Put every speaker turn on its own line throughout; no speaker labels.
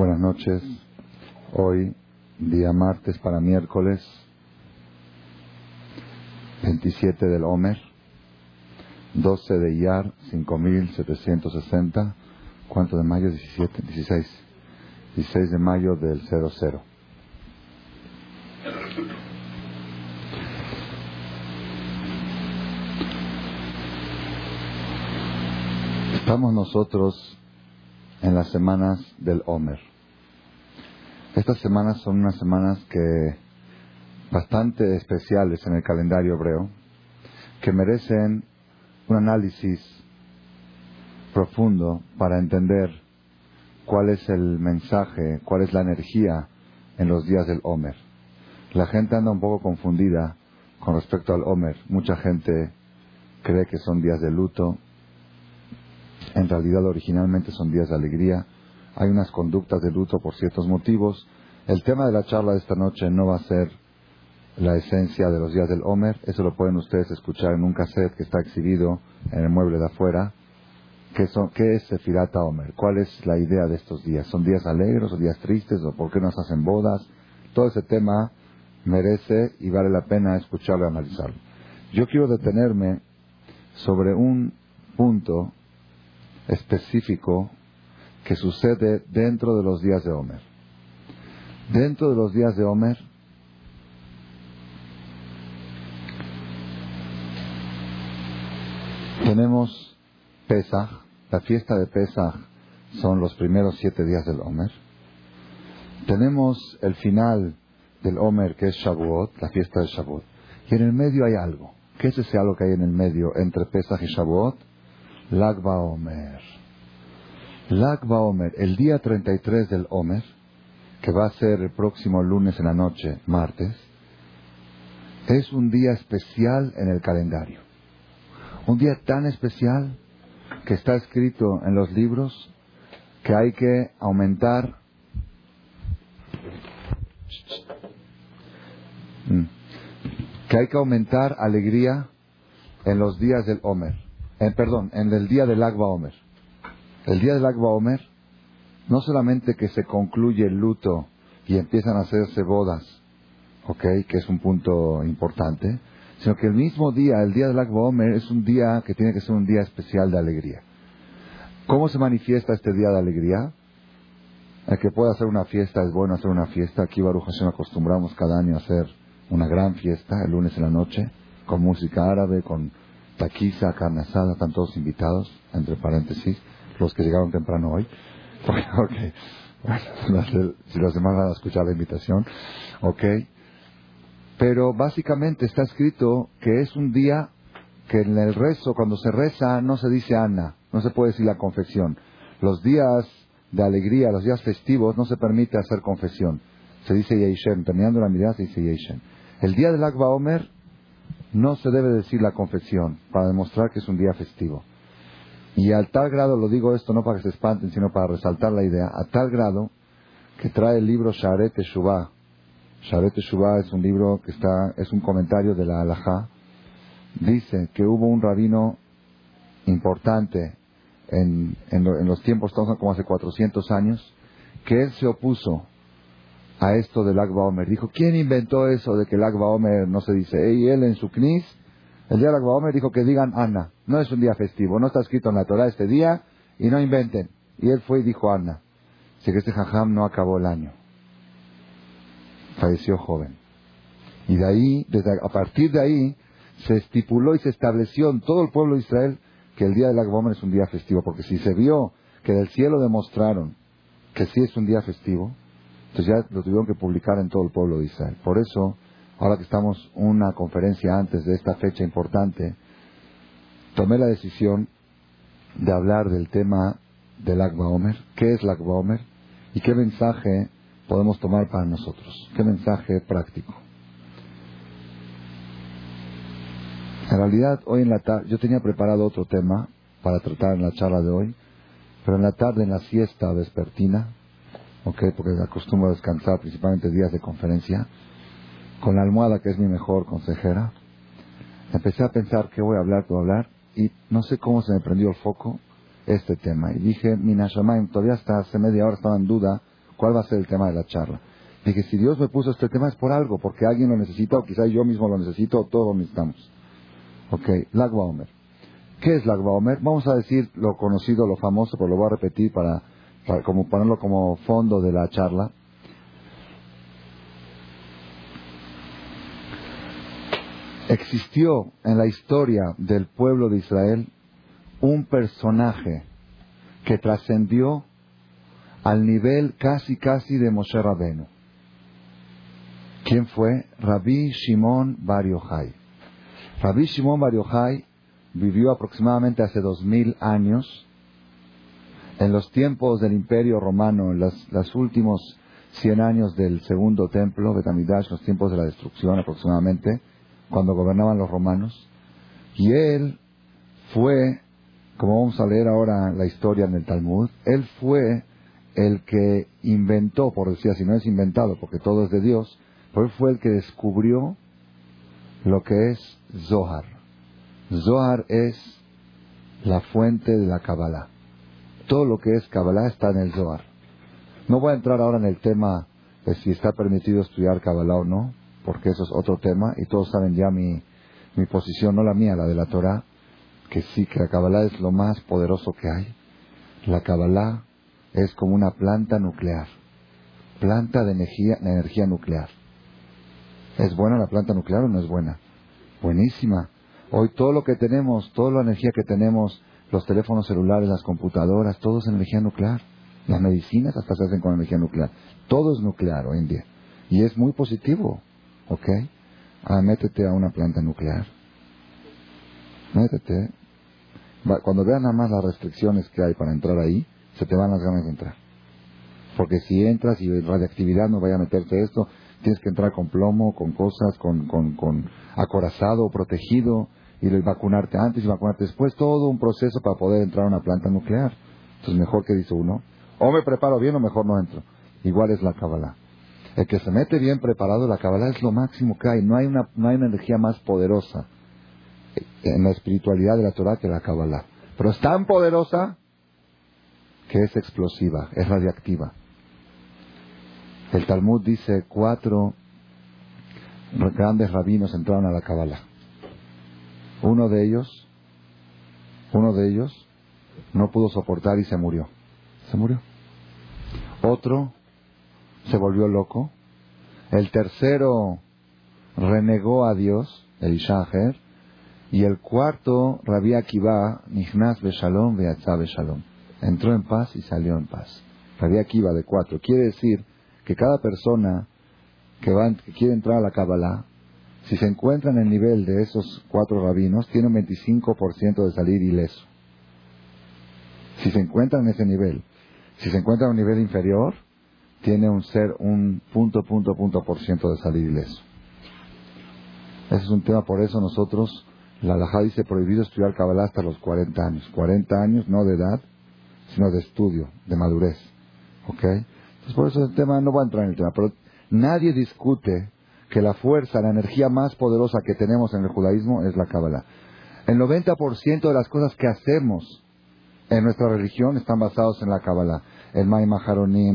Buenas noches. Hoy, día martes para miércoles, 27 del Homer, 12 de Iyar, 5760. ¿Cuánto de mayo? 17, 16. 16 de mayo del 00. Estamos nosotros en las semanas del Homer. Estas semanas son unas semanas que bastante especiales en el calendario hebreo, que merecen un análisis profundo para entender cuál es el mensaje, cuál es la energía en los días del Homer. La gente anda un poco confundida con respecto al Homer. Mucha gente cree que son días de luto, en realidad originalmente son días de alegría. Hay unas conductas de luto por ciertos motivos. El tema de la charla de esta noche no va a ser la esencia de los días del Homer. Eso lo pueden ustedes escuchar en un cassette que está exhibido en el mueble de afuera. ¿Qué, son, qué es Sefirata Homer? ¿Cuál es la idea de estos días? ¿Son días alegres o días tristes? ¿O por qué nos hacen bodas? Todo ese tema merece y vale la pena escucharlo y analizarlo. Yo quiero detenerme sobre un punto específico que sucede dentro de los días de Homer. Dentro de los días de Homer tenemos Pesach, la fiesta de Pesach son los primeros siete días del Homer. Tenemos el final del Homer que es Shavuot, la fiesta de Shavuot. Y en el medio hay algo. ¿Qué es ese algo que hay en el medio entre Pesach y Shavuot? Lagba Omer. Lagba Omer, el día 33 del Omer, que va a ser el próximo lunes en la noche, martes, es un día especial en el calendario. Un día tan especial que está escrito en los libros que hay que aumentar mm, que hay que aumentar alegría en los días del Omer. Eh, perdón, en el día del Agba Omer. El día del Agba Omer, no solamente que se concluye el luto y empiezan a hacerse bodas, ok, que es un punto importante, sino que el mismo día, el día del Agba Omer, es un día que tiene que ser un día especial de alegría. ¿Cómo se manifiesta este día de alegría? El que pueda hacer una fiesta es bueno hacer una fiesta. Aquí Baruch Hashem acostumbramos cada año a hacer una gran fiesta el lunes en la noche, con música árabe, con taquiza, carne asada, están todos invitados, entre paréntesis, los que llegaron temprano hoy. okay. Bueno, si los demás van a escuchar la invitación, ok. Pero básicamente está escrito que es un día que en el rezo, cuando se reza, no se dice Ana, no se puede decir la confesión. Los días de alegría, los días festivos, no se permite hacer confesión. Se dice Yeishem, terminando la mirada se dice Yeishem. El día del Akba Omer no se debe decir la confesión para demostrar que es un día festivo. Y al tal grado, lo digo esto no para que se espanten, sino para resaltar la idea, a tal grado que trae el libro Sharet Teshuvah. Sharet Teshuvah es un libro que está, es un comentario de la Halajá. Dice que hubo un rabino importante en, en, los tiempos, como hace 400 años, que él se opuso a esto del Akba Omer. Dijo, ¿quién inventó eso de que el Akba Omer no se dice? Y él en su knis, el día del Akba Omer dijo que digan Ana. No es un día festivo, no está escrito en la Torah este día y no inventen. Y él fue y dijo Ana. Así que este jajam no acabó el año. Falleció joven. Y de ahí, desde, a partir de ahí, se estipuló y se estableció en todo el pueblo de Israel que el día del Akba Omer es un día festivo. Porque si se vio que del cielo demostraron que sí es un día festivo, entonces ya lo tuvieron que publicar en todo el pueblo de Israel. Por eso, ahora que estamos una conferencia antes de esta fecha importante, tomé la decisión de hablar del tema del Akba Omer, qué es el Akba Omer y qué mensaje podemos tomar para nosotros, qué mensaje práctico. En realidad, hoy en la tarde, yo tenía preparado otro tema para tratar en la charla de hoy, pero en la tarde, en la siesta vespertina, porque acostumbro a descansar principalmente días de conferencia, con la almohada que es mi mejor consejera, empecé a pensar qué voy a hablar, qué hablar, y no sé cómo se me prendió el foco este tema. Y dije, Minashamayim, todavía hasta hace media hora estaba en duda ¿Cuál va a ser el tema de la charla? Dije, si Dios me puso este tema es por algo, porque alguien lo necesita, o quizás yo mismo lo necesito, o todos necesitamos. Ok, Lagba Omer. ¿Qué es Lagba Omer? Vamos a decir lo conocido, lo famoso, pero lo voy a repetir para, para como ponerlo como fondo de la charla. Existió en la historia del pueblo de Israel un personaje que trascendió al nivel casi casi de Moshe Rabenu. ¿Quién fue? Rabbi Shimon Bar Yochai. Rabbi Shimon Bar Yochai vivió aproximadamente hace dos mil años en los tiempos del Imperio Romano, en los últimos cien años del segundo templo, Betamidash, los tiempos de la destrucción aproximadamente, cuando gobernaban los romanos. Y él fue, como vamos a leer ahora la historia en el Talmud, él fue el que inventó, por decir así, no es inventado porque todo es de Dios, pero él fue el que descubrió lo que es Zohar. Zohar es la fuente de la Kabbalah. Todo lo que es Kabbalah está en el Zohar. No voy a entrar ahora en el tema de si está permitido estudiar Kabbalah o no, porque eso es otro tema y todos saben ya mi, mi posición, no la mía, la de la Torah, que sí, que la Kabbalah es lo más poderoso que hay. La Kabbalah es como una planta nuclear, planta de energía, de energía nuclear. ¿Es buena la planta nuclear o no es buena? Buenísima. Hoy todo lo que tenemos, toda la energía que tenemos, los teléfonos celulares, las computadoras, todo es energía nuclear. Las medicinas hasta se hacen con energía nuclear. Todo es nuclear hoy en día. Y es muy positivo. ¿Ok? Ah, métete a una planta nuclear. Métete. Cuando vean nada más las restricciones que hay para entrar ahí, se te van las ganas de entrar. Porque si entras y radiactividad no vaya a meterte esto, tienes que entrar con plomo, con cosas, con, con, con acorazado, protegido, y vacunarte antes y vacunarte después, todo un proceso para poder entrar a una planta nuclear. Entonces mejor que dice uno, o me preparo bien o mejor no entro. Igual es la Kabbalah. El que se mete bien preparado, la Kabbalah es lo máximo que hay. No hay una, no hay una energía más poderosa en la espiritualidad de la Torah que la Kabbalah. Pero es tan poderosa que es explosiva, es radiactiva. El Talmud dice cuatro grandes rabinos entraron a la Kabbalah. Uno de ellos, uno de ellos no pudo soportar y se murió. Se murió. Otro se volvió loco. El tercero renegó a Dios, el Ishaher. Y el cuarto, Rabbi Akiva, Nihnas Beshalom, Beatzah Beshalom. Entró en paz y salió en paz. Rabbi Akiva de cuatro. Quiere decir que cada persona que, va, que quiere entrar a la Kabbalah, si se encuentra en el nivel de esos cuatro rabinos, tiene un 25% de salir ileso. Si se encuentra en ese nivel. Si se encuentra en un nivel inferior, tiene un ser un punto, punto, punto por ciento de salir ileso. Ese es un tema, por eso nosotros, la Alajá dice prohibido estudiar Kabbalah hasta los 40 años. 40 años, no de edad, sino de estudio, de madurez. ¿Ok? Entonces, por eso el tema, no va a entrar en el tema, pero nadie discute que la fuerza, la energía más poderosa que tenemos en el judaísmo es la Kabbalah. El 90% de las cosas que hacemos en nuestra religión están basados en la Kabbalah el Maim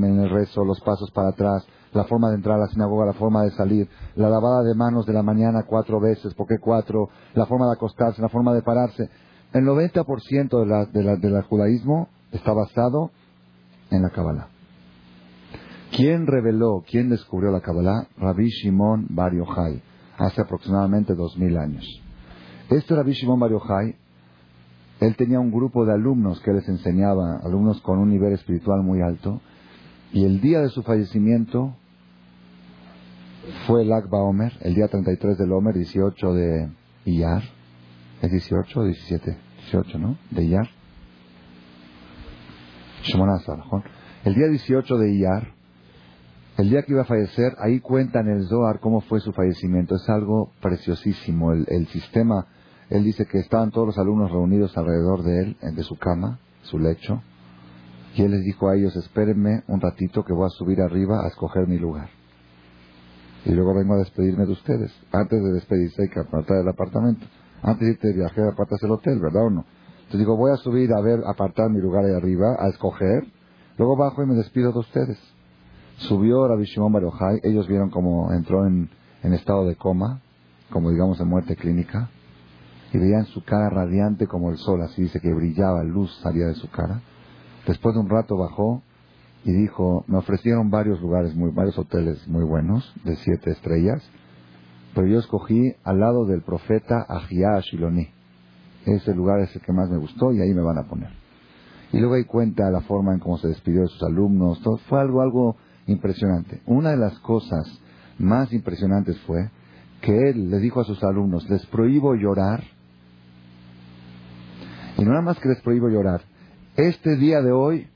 en el rezo, los pasos para atrás, la forma de entrar a la sinagoga, la forma de salir, la lavada de manos de la mañana cuatro veces, ¿por qué cuatro? La forma de acostarse, la forma de pararse. El 90% de la, de la, del judaísmo está basado en la Kabbalah. ¿Quién reveló, quién descubrió la Kabbalah? Rabbi Shimon Bar Yochai, hace aproximadamente dos mil años. Este Rabbi Shimon Bar Yochai él tenía un grupo de alumnos que les enseñaba, alumnos con un nivel espiritual muy alto, y el día de su fallecimiento fue el Akba Omer, el día 33 del Omer, 18 de Iyar. ¿Es 18 o 17? 18, ¿no? De Iyar. El día 18 de Iyar, el día que iba a fallecer, ahí cuentan el Zohar cómo fue su fallecimiento. Es algo preciosísimo. El, el sistema él dice que estaban todos los alumnos reunidos alrededor de él, de su cama, su lecho, y él les dijo a ellos, espérenme un ratito que voy a subir arriba a escoger mi lugar. Y luego vengo a despedirme de ustedes. Antes de despedirse hay que apartar el apartamento. Antes de irte de viaje, apartas el hotel, ¿verdad o no? Entonces digo, voy a subir a ver, apartar mi lugar ahí arriba, a escoger. Luego bajo y me despido de ustedes. Subió Rabbi Shimon Bar Yochai, ellos vieron como entró en, en estado de coma, como digamos en muerte clínica, y veían su cara radiante como el sol, así dice que brillaba, luz salía de su cara. Después de un rato bajó y dijo, me ofrecieron varios lugares, muy, varios hoteles muy buenos, de siete estrellas, pero yo escogí al lado del profeta Ahiyah Shiloni. Ese lugar es el que más me gustó y ahí me van a poner. Y luego ahí cuenta la forma en cómo se despidió de sus alumnos. Todo, fue algo, algo impresionante. Una de las cosas más impresionantes fue que él les dijo a sus alumnos, les prohíbo llorar. Y no nada más que les prohíbo llorar. Este día de hoy,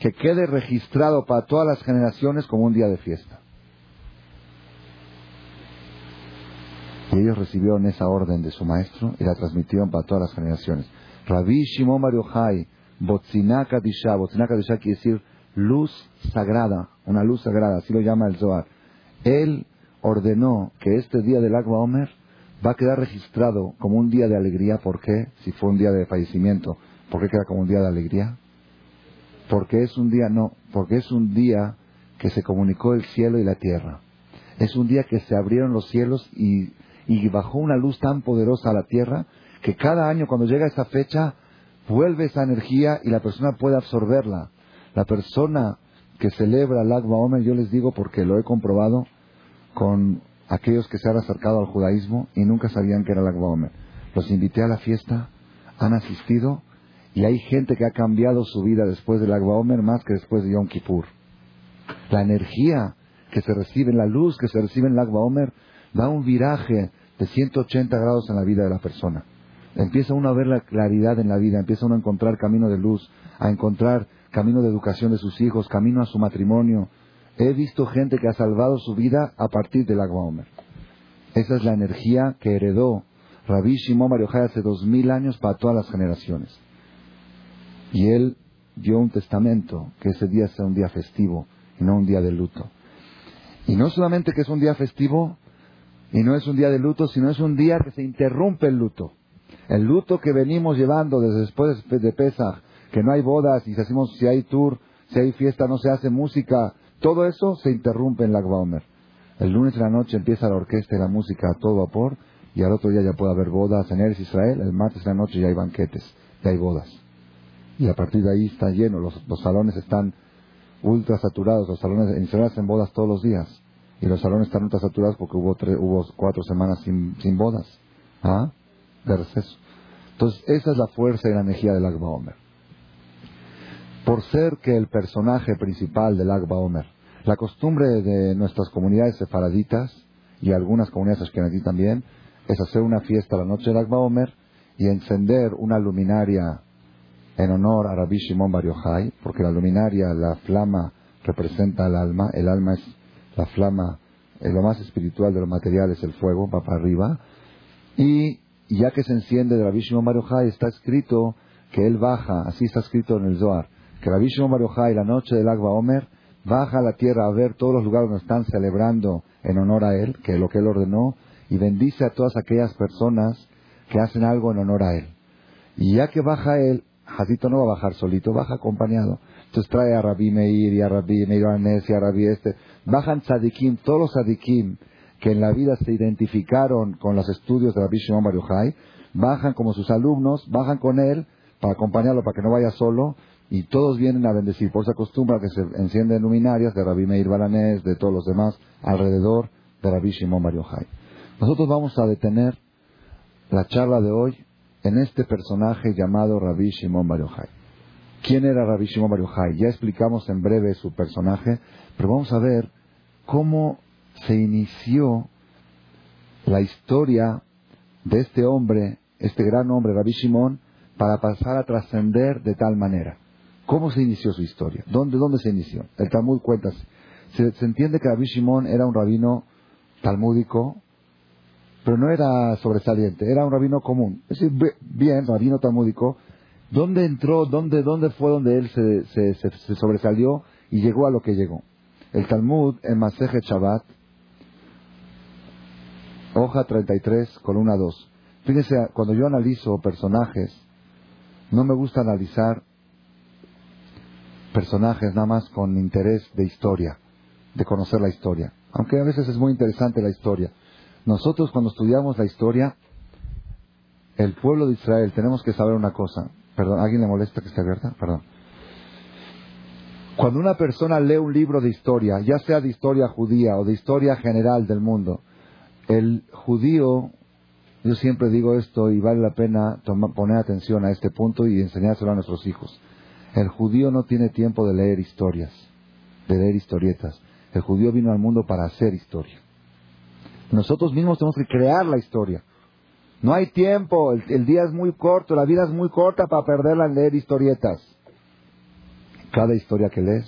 que quede registrado para todas las generaciones como un día de fiesta. Y ellos recibieron esa orden de su maestro y la transmitieron para todas las generaciones. Rabbi Shimon Bar Yochai, Botzinaka Disha, Botzinaka Disha quiere decir luz sagrada, una luz sagrada, así lo llama el Zohar. Él ordenó que este día del Agua Omer va a quedar registrado como un día de alegría. ¿Por qué? Si fue un día de fallecimiento, ¿por qué queda como un día de alegría? Porque es un día, no, porque es un día que se comunicó el cielo y la tierra. Es un día que se abrieron los cielos y y bajó una luz tan poderosa a la tierra que cada año cuando llega esa fecha vuelve esa energía y la persona puede absorberla. La persona que celebra el Agba Omer, yo les digo porque lo he comprobado con aquellos que se han acercado al judaísmo y nunca sabían que era el Agba Omer. Los invité a la fiesta, han asistido y hay gente que ha cambiado su vida después del Agba Omer más que después de Yom Kippur. La energía que se recibe, la luz que se recibe en el Agba Omer, da un viraje de 180 grados en la vida de la persona. Empieza uno a ver la claridad en la vida, empieza uno a encontrar camino de luz, a encontrar camino de educación de sus hijos, camino a su matrimonio. He visto gente que ha salvado su vida a partir del agua Omer. Esa es la energía que heredó Rabbi Shimon Bar hace dos mil años para todas las generaciones. Y él dio un testamento que ese día sea un día festivo y no un día de luto. Y no solamente que es un día festivo, y no es un día de luto, sino es un día que se interrumpe el luto. El luto que venimos llevando desde después de Pesach, que no hay bodas y si hacemos, si hay tour, si hay fiesta, no se hace música, todo eso se interrumpe en la. El lunes en la noche empieza la orquesta y la música a todo vapor y al otro día ya puede haber bodas en Eres Israel, el martes en la noche ya hay banquetes, ya hay bodas. Y a partir de ahí está lleno, los, salones están ultra saturados, los salones en Israel hacen bodas todos los días y los salones están ultra saturados porque hubo, hubo cuatro semanas sin, sin bodas, ¿ah? De receso. Entonces, esa es la fuerza y la energía del Agba Omer. Por ser que el personaje principal del Agba Omer, la costumbre de nuestras comunidades sefaraditas y algunas comunidades ashkenazí también, es hacer una fiesta la noche del Agba Omer y encender una luminaria en honor a Rabbi Shimon Bar Yochai, porque la luminaria, la flama, representa el alma, el alma es la flama, eh, lo más espiritual de lo material es el fuego, va para arriba, y ya que se enciende de Rabbi Shimon está escrito que él baja, así está escrito en el Zohar, que Rabbi Shimon Bar la noche del Agua Omer, baja a la tierra a ver todos los lugares donde están celebrando en honor a él, que es lo que él ordenó, y bendice a todas aquellas personas que hacen algo en honor a él. Y ya que baja él, Jadito no va a bajar solito, baja acompañado. Entonces trae a Rabbi Meir y a Rabbi Meir y a Rabbi este. Bajan tzadikim, todos los tzadikim que en la vida se identificaron con los estudios de Rabbi Shimon Bar bajan como sus alumnos, bajan con él para acompañarlo, para que no vaya solo, y todos vienen a bendecir. Por esa costumbre que se encienden luminarias de Rabbi Meir Balanés, de todos los demás, alrededor de Rabbi Shimon Bar Yochai. Nosotros vamos a detener la charla de hoy en este personaje llamado Rabbi Shimon Bar Yochai. ¿Quién era Rabbi Shimon Bar Yochai? Ya explicamos en breve su personaje, pero vamos a ver cómo se inició la historia de este hombre, este gran hombre, Rabbi Shimon, para pasar a trascender de tal manera. ¿Cómo se inició su historia? ¿Dónde, dónde se inició? El Talmud cuenta. Se, entiende que Rabbi Shimon era un rabino talmúdico, pero no era sobresaliente, era un rabino común. Es decir, bien, rabino talmúdico. ¿Dónde entró, dónde, dónde fue donde él se, se sobresalió y llegó a lo que llegó? El Talmud en Maseje Shabbat, hoja 33, columna 2. Fíjense, cuando yo analizo personajes, no me gusta analizar personajes nada más con interés de historia. de conocer la historia. Aunque a veces es muy interesante la historia. Nosotros cuando estudiamos la historia, el pueblo de Israel, tenemos que saber una cosa. Perdón, ¿alguien le molesta que esté abierta? Perdón. Cuando una persona lee un libro de historia, ya sea de historia judía o de historia general del mundo, el judío, yo siempre digo esto y vale la pena poner atención a este punto y enseñárselo a nuestros hijos. El judío no tiene tiempo de leer historias, de leer historietas. El judío vino al mundo para hacer historia. Nosotros mismos tenemos que crear la historia. No hay tiempo, el, día es muy corto, la vida es muy corta para perderla en leer historietas. Cada historia que lees,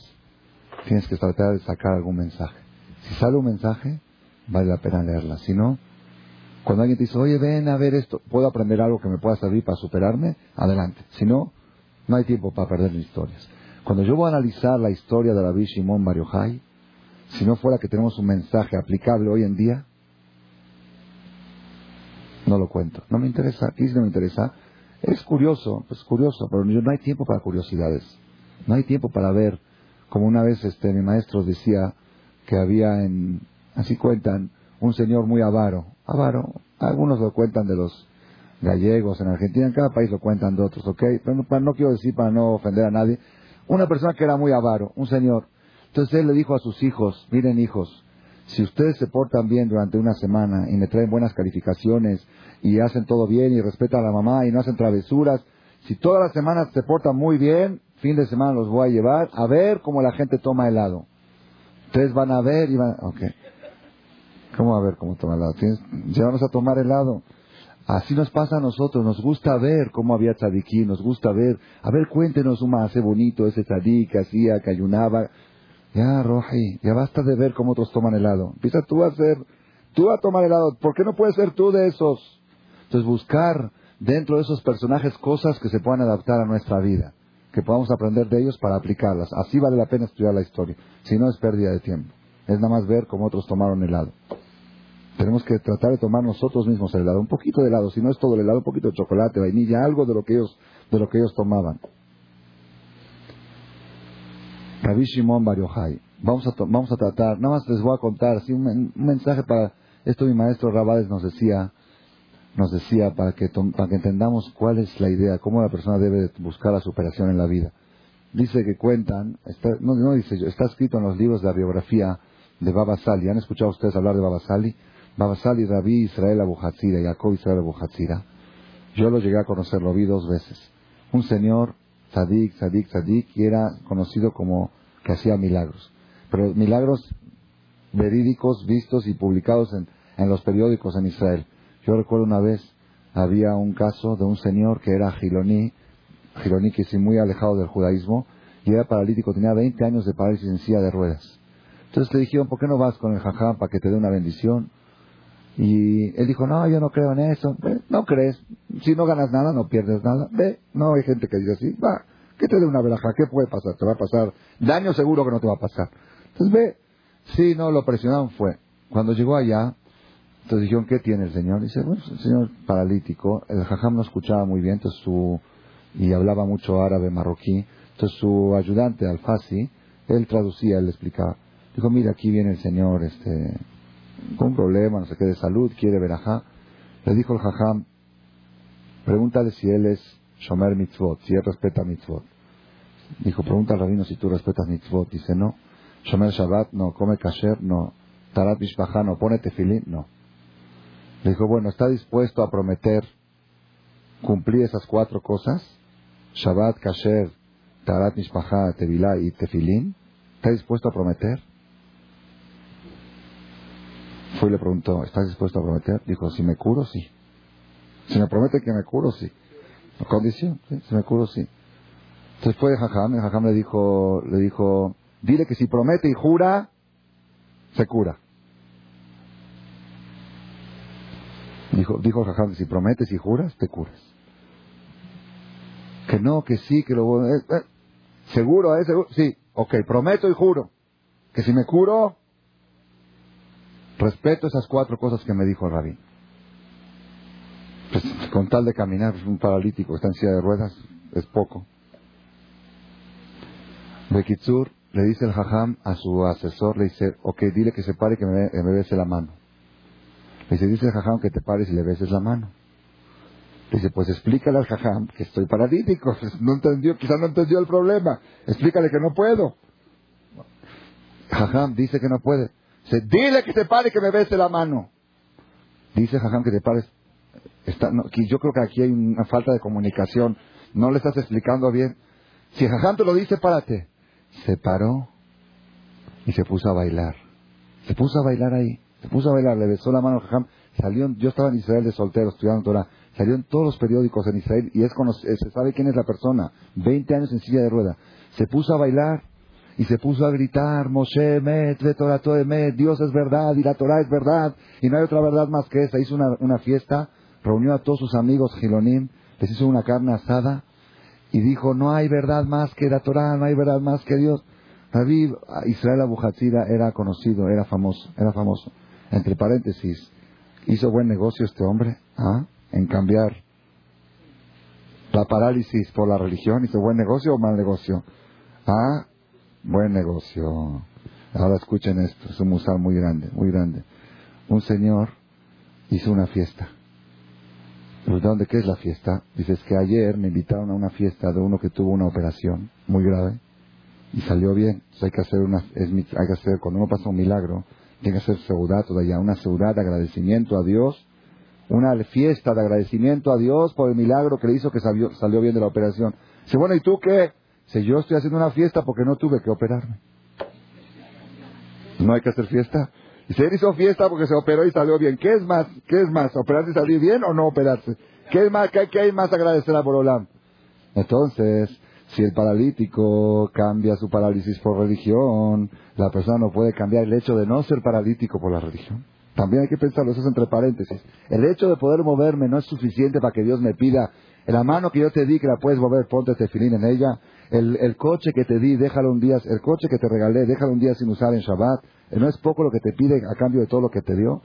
tienes que tratar de sacar algún mensaje. Si sale un mensaje, vale la pena leerla. Si no, cuando alguien te dice, oye, ven a ver esto, ¿puedo aprender algo que me pueda servir para superarme? Adelante. Si no, no hay tiempo para perder historias. Cuando yo voy a analizar la historia de Rabbi Shimon Bar si no fuera que tenemos un mensaje aplicable hoy en día, no lo cuento. No me interesa. ¿Qué no me interesa? Es curioso, pues curioso, pero no hay tiempo para curiosidades. No hay tiempo para ver, como una vez este mi maestro decía que había en, así cuentan, un señor muy avaro. Avaro, algunos lo cuentan de los gallegos en Argentina, en cada país lo cuentan de otros, ¿ok? Pero no, quiero decir para no ofender a nadie. Una persona que era muy avaro, un señor. Entonces él le dijo a sus hijos, miren hijos, si ustedes se portan bien durante una semana y me traen buenas calificaciones y hacen todo bien y respetan a la mamá y no hacen travesuras, si todas las semanas se portan muy bien, fin de semana los voy a llevar a ver cómo la gente toma helado. Ustedes van a ver y van... Ok. ¿Cómo a ver cómo toma helado? ¿Tienes... Llévanos a tomar helado. Así nos pasa a nosotros, nos gusta ver cómo había tzadikí, nos gusta ver, a ver, cuéntenos un más bonito, ese tzadik que hacía, que ayunaba, ya, Roji, ya basta de ver cómo otros toman helado. Empieza tú a hacer, tú a tomar helado. ¿Por qué no puedes ser tú de esos? Entonces buscar dentro de esos personajes cosas que se puedan adaptar a nuestra vida, que podamos aprender de ellos para aplicarlas. Así vale la pena estudiar la historia. Si no es pérdida de tiempo. Es nada más ver cómo otros tomaron helado. Tenemos que tratar de tomar nosotros mismos el helado, un poquito de helado, si no es todo el helado, un poquito de chocolate, vainilla, algo de lo que ellos, de lo que ellos tomaban. Rabbi Shimon Bar Vamos a, vamos a tratar, nada más les voy a contar, así un, mensaje para, esto mi maestro Rabades nos decía, nos decía para que, para que entendamos cuál es la idea, cómo la persona debe buscar la superación en la vida. Dice que cuentan, está, no dice está escrito en los libros de la biografía de Baba Sali. ¿Han escuchado ustedes hablar de Baba Sali? Baba Sali, Rabbi Israel Abu Hatzira, Jacob Israel Abu Hatzira. Yo lo llegué a conocer, lo vi dos veces. Un señor Sadik, Sadik, Sadik, y era conocido como que hacía milagros. Pero milagros verídicos, vistos y publicados en, en los periódicos en Israel. Yo recuerdo una vez, había un caso de un señor que era Giloní, Giloní que sí muy alejado del judaísmo, y era paralítico, tenía 20 años de parálisis en silla de ruedas. Entonces le dijeron, ¿por qué no vas con el jajam para que te dé una bendición? Y él dijo, no, yo no creo en eso. no crees. Si no ganas nada, no pierdes nada. Ve, no hay gente que dice así. Va, que te dé una velaja. ¿Qué puede pasar? Te va a pasar. Daño seguro que no te va a pasar. Entonces ve. Sí, no, lo presionaron fue. Cuando llegó allá, entonces dijeron, ¿qué tiene el señor? Dice, bueno, el señor paralítico. El jajam no escuchaba muy bien, entonces su, y hablaba mucho árabe marroquí. Entonces su ayudante, Alfasi, él traducía, él explicaba. Dijo, mira, aquí viene el señor, este, con un problema, no sé qué, de salud, quiere ver ajá. Le dijo el jajam, pregúntale si él es Shomer Mitzvot, si él respeta Mitzvot. Dijo, pregunta al rabino si tú respetas Mitzvot. Dice, no. Shomer Shabbat, no. Come Kasher, no. Tarat Mishpachá, no. Pone Tefilín, no. Le dijo, bueno, ¿está dispuesto a prometer cumplir esas cuatro cosas? Shabbat, Kasher, Tarat Mishpachá, Tevilá y Tefilín. ¿Está dispuesto a prometer? Fue y le preguntó, ¿estás dispuesto a prometer? Dijo, si me curo, sí. Si me promete que me curo, sí. condición, si me curo, sí. Entonces fue Jajam, y Jajam le dijo, le dijo, dile que si promete y jura, se cura. Dijo, dijo Jajam, si prometes y juras, te curas. Que no, que sí, que lo... Eh, eh, ¿Seguro? ¿eh? ¿Seguro? Sí. Ok, prometo y juro. Que si me curo, Respeto esas cuatro cosas que me dijo el rabí. Pues, con tal de caminar, un paralítico está en de ruedas, es poco. Bekitsur, le dice el jajam a su asesor, le dice, ok, dile que se pare y que me, que me bese la mano. Le dice, dice el jajam que te pares y le beses la mano. Le dice, pues explícale al jajam que estoy paralítico. No entendió, quizás no entendió el problema. Explícale que no puedo. Jajam dice que no puede. Dice, dile que se pare que me bese la mano. Dice Jajam que te pares. Está, no, yo creo que aquí hay una falta de comunicación. No le estás explicando bien. Si Jajam te lo dice, párate. Se paró y se puso a bailar. Se puso a bailar ahí. Se puso a bailar, le besó la mano a Jajam. Salió, yo estaba en Israel de soltero estudiando Torah. Salió en todos los periódicos en Israel y es eh, se sabe quién es la persona. 20 años en silla de rueda. Se puso a bailar y se puso a gritar, Moshe, Met, Vetorato Emet, Dios es verdad y la Torah es verdad y no hay otra verdad más que esa. Hizo una, una fiesta, reunió a todos sus amigos Gilonim, les hizo una carne asada y dijo, no hay verdad más que la Torah, no hay verdad más que Dios. David, Israel Abu Hatzira era conocido, era famoso, era famoso. Entre paréntesis, hizo buen negocio este hombre, ¿ah? En cambiar la parálisis por la religión, hizo buen negocio o mal negocio. Ah, buen negocio. Ahora escuchen esto, es un musal muy grande, muy grande. Un señor hizo una fiesta. ¿Dónde qué es la fiesta? Dices que ayer me invitaron a una fiesta de uno que tuvo una operación muy grave y salió bien. Hay que hacer una, es, hay que hacer, cuando uno pasa un milagro, tiene que hacer seguridad todavía, una seguridad de agradecimiento a Dios, una fiesta de agradecimiento a Dios por el milagro que le hizo que salió, salió bien de la operación. Dice, bueno, ¿y tú qué? Dice, yo estoy haciendo una fiesta porque no tuve que operarme. No hay que hacer fiesta. Dice, él hizo fiesta porque se operó y salió bien. ¿Qué es más? ¿Qué es más? ¿Operarse y salir bien o no operarse? ¿Qué es más? ¿Qué, qué hay más agradecer a Borolam? Entonces, si el paralítico cambia su parálisis por religión, la persona no puede cambiar el hecho de no ser paralítico por la religión. También hay que pensarlo, eso es entre paréntesis. El hecho de poder moverme no es suficiente para que Dios me pida, la mano que yo te di que la puedes mover, ponte tefilín en ella. El, el coche que te di, déjalo un día, el coche que te regalé, déjalo un día sin usar en Shabbat. Eh, No es poco lo que te pide a cambio de todo lo que te dio.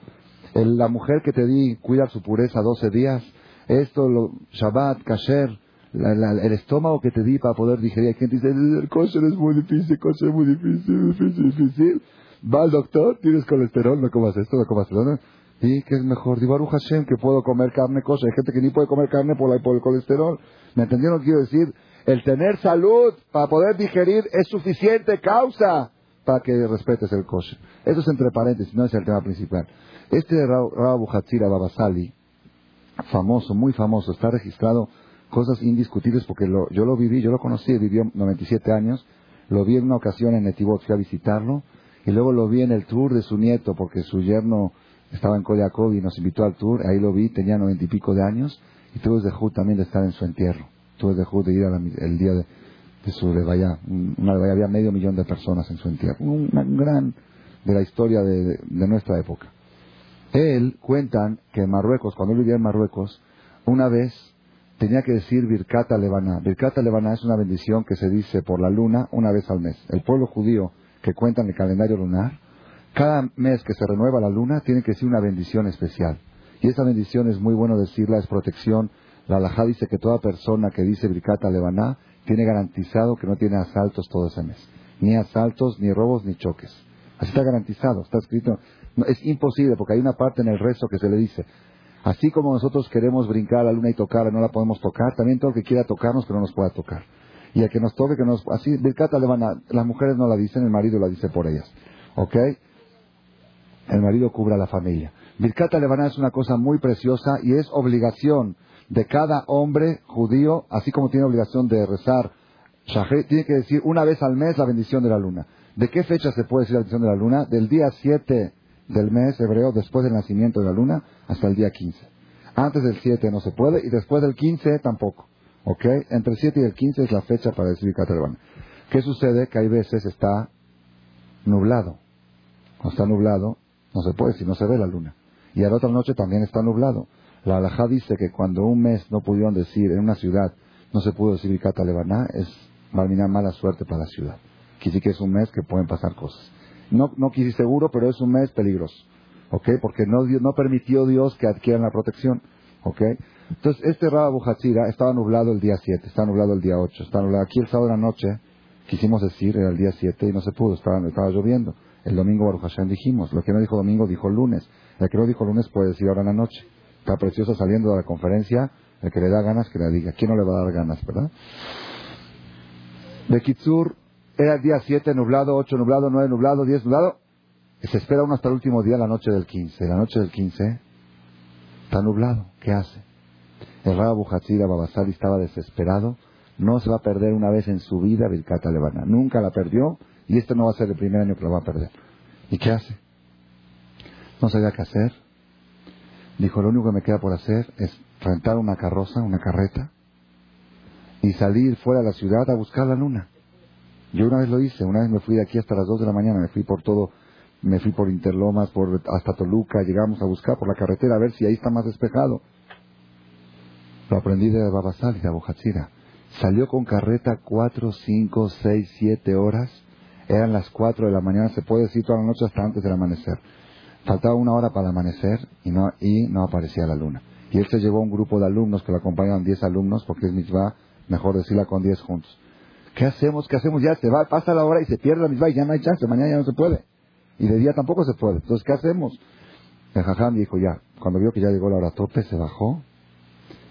El- la mujer que te di, cuida su pureza 12 días. Esto, lo, Shabbat, kasher, la- el estómago que te di para poder digerir. Hay gente dice, el kosher es muy difícil, kosher es muy difícil, difícil, difícil. Va al doctor, tienes colesterol, no comas esto, no comas esto. ¿no? ¿Y qué es mejor? Digo, Baruch Hashem, que puedo comer carne kosher. Hay gente que ni puede comer carne por, la, por el colesterol. ¿Me entendieron quiero decir? El tener salud para poder digerir es suficiente causa para que respetes el kosher. Eso es entre paréntesis, no es el tema principal. Este Rabu Hatzira Babasali, famoso, muy famoso, está registrado cosas indiscutibles porque lo- yo lo viví, yo lo conocí, vivió 97 años, lo vi en una ocasión en Netivot, fui a visitarlo, y luego lo vi en el tour de su nieto porque su yerno estaba en Kolyakov y nos invitó al tour, ahí lo vi, tenía noventa y pico de años, y tuve el dejud también de estar en su entierro, tuve el dejud de ir a la- el día de, de su levaya, una levaya, había medio millón de personas en su entierro, un, gran de la historia de- de nuestra época. Él cuentan que en Marruecos, cuando él vivía en Marruecos, una vez tenía que decir Birkata Levaná. Birkata Levaná es una bendición que se dice por la luna una vez al mes. El pueblo judío que cuenta en el calendario lunar, cada mes que se renueva la luna tiene que decir una bendición especial. Y esa bendición es muy bueno decirla, es protección. La alajá dice que toda persona que dice Birkata Levaná tiene garantizado que no tiene asaltos todo ese mes. Ni asaltos, ni robos, ni choques. Así está garantizado, está escrito. No, es imposible porque hay una parte en el rezo que se le dice, así como nosotros queremos brincar a la luna y tocarla, no la podemos tocar, también todo el que quiera tocarnos que no nos pueda tocar. Y el que nos toque, que nos... Así, Birkata le van a... Las mujeres no la dicen, el marido la dice por ellas. ¿Ok? El marido cubre a la familia. Birkata Levaná es una cosa muy preciosa y es obligación de cada hombre judío, así como tiene obligación de rezar Shahrit, tiene que decir una vez al mes la bendición de la luna. ¿De qué fecha se puede decir la bendición de la luna? Del día 7 del mes hebreo, después del nacimiento de la luna, hasta el día 15. Antes del 7 no se puede y después del 15 tampoco. ¿Ok? Entre el 7 y el 15 es la fecha para decir Birkat Levaná. ¿Qué sucede? Que hay veces está nublado. Cuando está nublado, no se puede si no se ve la luna. Y a la otra noche también está nublado. La alajá dice que cuando un mes no pudieron decir en una ciudad, no se pudo decir Birkat Levaná, es valminar mala suerte para la ciudad. Decir que es un mes que pueden pasar cosas. No, no quise seguro, pero es un mes peligroso. ¿Ok? Porque no, no permitió Dios que adquieran la protección. ¿Ok? Entonces, este Rabba estaba nublado el día 7, está nublado el día 8, está nublado. Aquí el sábado de la noche quisimos decir, era el día 7 y no se pudo, estaba, estaba lloviendo. El domingo Baruch Hashem dijimos, lo que no dijo domingo dijo lunes. El que no dijo lunes puede decir ahora en la noche. Está preciosa saliendo de la conferencia, el que le da ganas que le diga. ¿Quién no le va a dar ganas, verdad? De Kitsur, era el día 7 nublado, 8 nublado, 9 nublado, 10 nublado. Se espera uno hasta el último día, la noche del 15. La noche del 15 está nublado. ¿Qué hace? El Rab Buhatzira Babasali estaba desesperado. No se va a perder una vez en su vida Vilcata Levana. Nunca la perdió y este no va a ser el primer año que la va a perder. ¿Y qué hace? No sabía qué hacer. Dijo, lo único que me queda por hacer es rentar una carroza, una carreta, y salir fuera de la ciudad a buscar la luna. Yo una vez lo hice, una vez me fui de aquí hasta las 2 de la mañana, me fui por todo, me fui por Interlomas, por hasta Toluca, llegamos a buscar por la carretera a ver si ahí está más despejado. Lo aprendí de Babasal y de Abujachira. Salió con carreta cuatro, cinco, seis, siete horas. Eran las cuatro de la mañana, se puede decir toda la noche hasta antes del amanecer. Faltaba una hora para amanecer y no, y no aparecía la luna. Y él se llevó un grupo de alumnos que lo acompañaban, diez alumnos, porque es mitzvah, mejor decirla con diez juntos. ¿Qué hacemos? ¿Qué hacemos? Ya se va, pasa la hora y se pierde la mitzvah y ya no hay chance, mañana ya no se puede. Y de día tampoco se puede. Entonces, ¿qué hacemos? El jajam dijo ya, cuando vio que ya llegó la hora tope, se bajó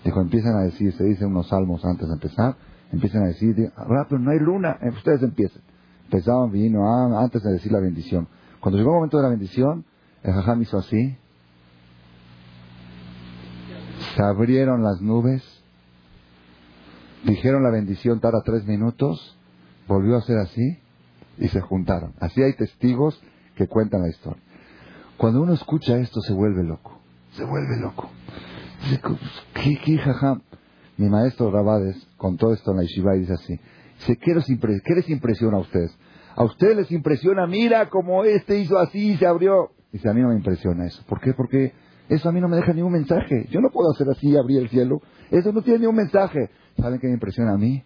Dijo, empiezan a decir, se dicen unos salmos antes de empezar, empiezan a decir, rápido, no hay luna, eh, ustedes empiecen. Empezaban, vino, ah, antes de decir la bendición. Cuando llegó el momento de la bendición, el jajam hizo así, se abrieron las nubes, dijeron la bendición tarda tres minutos, volvió a ser así y se juntaron. Así hay testigos que cuentan la historia. Cuando uno escucha esto se vuelve loco, se vuelve loco. ¿Qué, qué Mi maestro Rabades contó esto en la Yeshiva y dice así. Dice, ¿qué les, ¿qué les impresiona a ustedes? A ustedes les impresiona, mira como este hizo así y se abrió. Dice, a mí no me impresiona eso. ¿Por qué? Porque eso a mí no me deja ningún mensaje. Yo no puedo hacer así y abrir el cielo. Eso no tiene ningún mensaje. ¿Saben qué me impresiona a mí?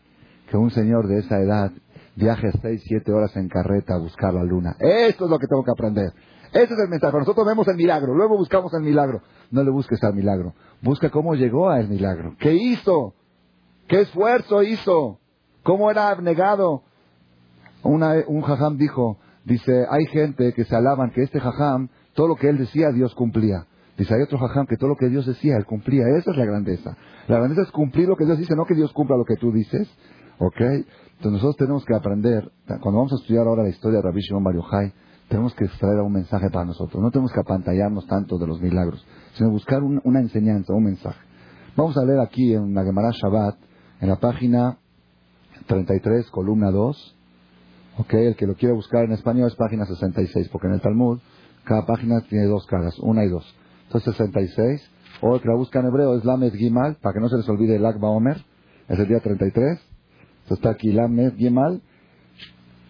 Que un señor de esa edad viaje seis, siete horas en carreta a buscar la luna. Esto es lo que tengo que aprender. Ese es el mensaje. Nosotros vemos el milagro, luego buscamos el milagro. No le busques al milagro. Busca cómo llegó al milagro. ¿Qué hizo? ¿Qué esfuerzo hizo? ¿Cómo era abnegado? Un jajam dijo, dice, hay gente que se alaban que este jajam, todo lo que él decía, Dios cumplía. Dice, hay otro jajam que todo lo que Dios decía, él cumplía. Esa es la grandeza. La grandeza es cumplir lo que Dios dice, no que Dios cumpla lo que tú dices. ¿Ok? Entonces nosotros tenemos que aprender, cuando vamos a estudiar ahora la historia de Rabbi Shimon Bar tenemos que extraer un mensaje para nosotros. No tenemos que apantallarnos tanto de los milagros, sino buscar una enseñanza, un mensaje. Vamos a leer aquí en la Gemara Shabbat, en la página 33, columna 2. Ok, el que lo quiere buscar en español es página 66, porque en el Talmud cada página tiene dos caras, una y dos. Entonces 66, o el que la busca en hebreo es Lamed Gimal, para que no se les olvide el Akba Omer, es el día 33. Entonces está aquí Lamed Gimal,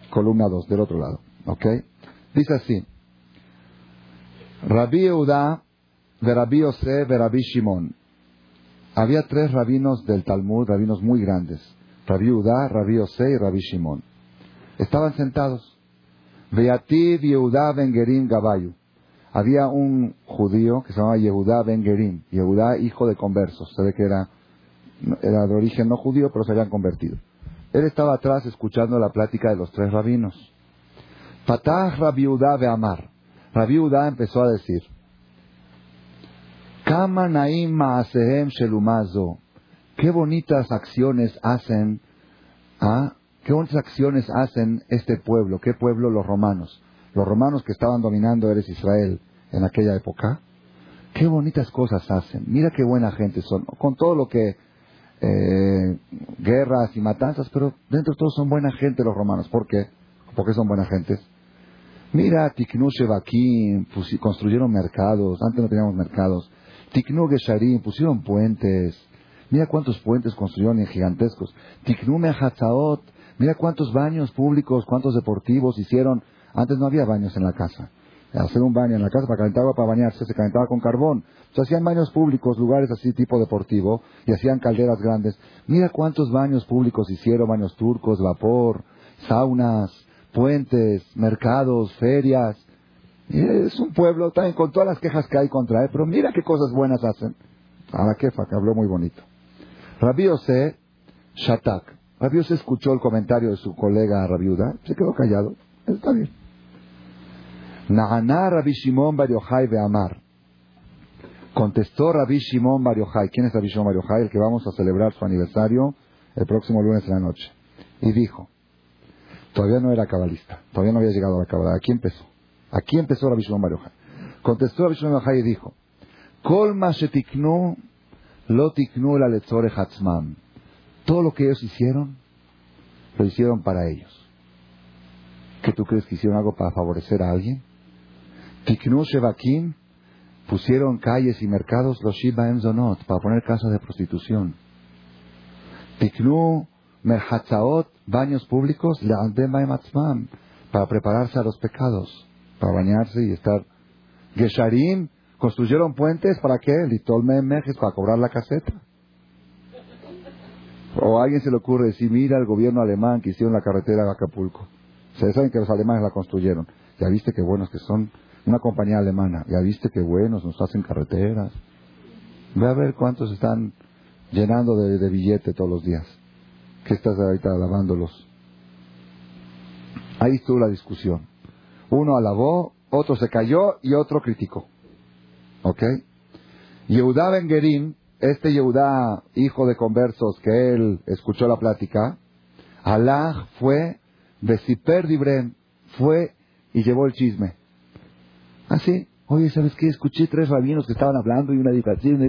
columna 2, del otro lado. ¿Ok? Dice así. Rabbi Yehuda, de Rabbi Ose, de Rabbi Shimon. Había tres rabinos del Talmud, rabinos muy grandes. Rabbi Yehuda, Rabbi Ose y Rabbi Shimon. Estaban sentados. Beatid Yehuda Ben Gabayu. Había un judío que se llamaba Yehuda Ben Gerim. Yehuda, hijo de conversos. Se ve que era, de origen no judío, pero se habían convertido. Él estaba atrás escuchando la plática de los tres rabinos. Fatah Rabiudá de Amar. Rabiudá empezó a decir, Kama Naim Maasehem Shelumazo. Qué bonitas acciones hacen, ¿ah? Qué bonitas acciones hacen este pueblo. ¿Qué pueblo? Los romanos. Los romanos que estaban dominando Eres Israel en aquella época. Qué bonitas cosas hacen. Mira qué buena gente son. Con todo lo que eh, guerras y matanzas, pero dentro de todo son buena gente los romanos. ¿Por qué? Porque son buena gente. Mira, Tiknu Shevakim, construyeron mercados, antes no teníamos mercados. Tiknu Gesharim, pusieron puentes. Mira cuántos puentes construyeron gigantescos. Tiknu Mehatzaot, mira cuántos baños públicos, cuántos deportivos hicieron. Antes no había baños en la casa. Hacer un baño en la casa para calentar agua para bañarse, se calentaba con carbón. Entonces hacían baños públicos, lugares así tipo deportivo, y hacían calderas grandes. Mira cuántos baños públicos hicieron, baños turcos, vapor, saunas, puentes, mercados, ferias. es un pueblo también con todas las quejas que hay contra él, pero mira qué cosas buenas hacen. A la quefa, que habló muy bonito. Rabbi Ose Shatak. Rabbi se escuchó el comentario de su colega Rabiuda, se quedó callado. Está bien. Na'aná Rabbi Shimon Bar Amar. Contestó Rabbi Shimon Bar ¿Quién es Rabbi Shimon Bar El que vamos a celebrar su aniversario el próximo lunes en la noche. Y dijo, todavía no era cabalista, todavía no había llegado a la cabalada. Aquí empezó. Aquí empezó Rabbi Shimon Bar Contestó Rabbi Shimon Bar y dijo, Kol ma lo tiknu la. Todo lo que ellos hicieron, lo hicieron para ellos. ¿Qué tú crees que hicieron algo para favorecer a alguien? Tiknu Shevakim pusieron calles y mercados los Shiba Enzonot para poner casas de prostitución. Tiknu Merhatzaot, baños públicos, para prepararse a los pecados, para bañarse y estar. Gesharim, construyeron puentes para qué? Litolme Mejes, para cobrar la caseta. O a alguien se le ocurre decir, mira el gobierno alemán que hicieron la carretera de Acapulco. Se saben que los alemanes la construyeron. Ya viste qué buenos que son. Una compañía alemana. Ya viste qué buenos nos hacen carreteras. Ve a ver cuántos están llenando de, de billete todos los días. ¿Qué estás ahorita alabándolos? Ahí estuvo la discusión. Uno alabó, otro se cayó y otro criticó. ¿Ok? Yehuda Ben este Yehudá, hijo de conversos, que él escuchó la plática, Alá fue, Besiper Dibren, fue y llevó el chisme. Así, ah, oye, ¿sabes qué? Escuché tres rabinos que estaban hablando y una dicación.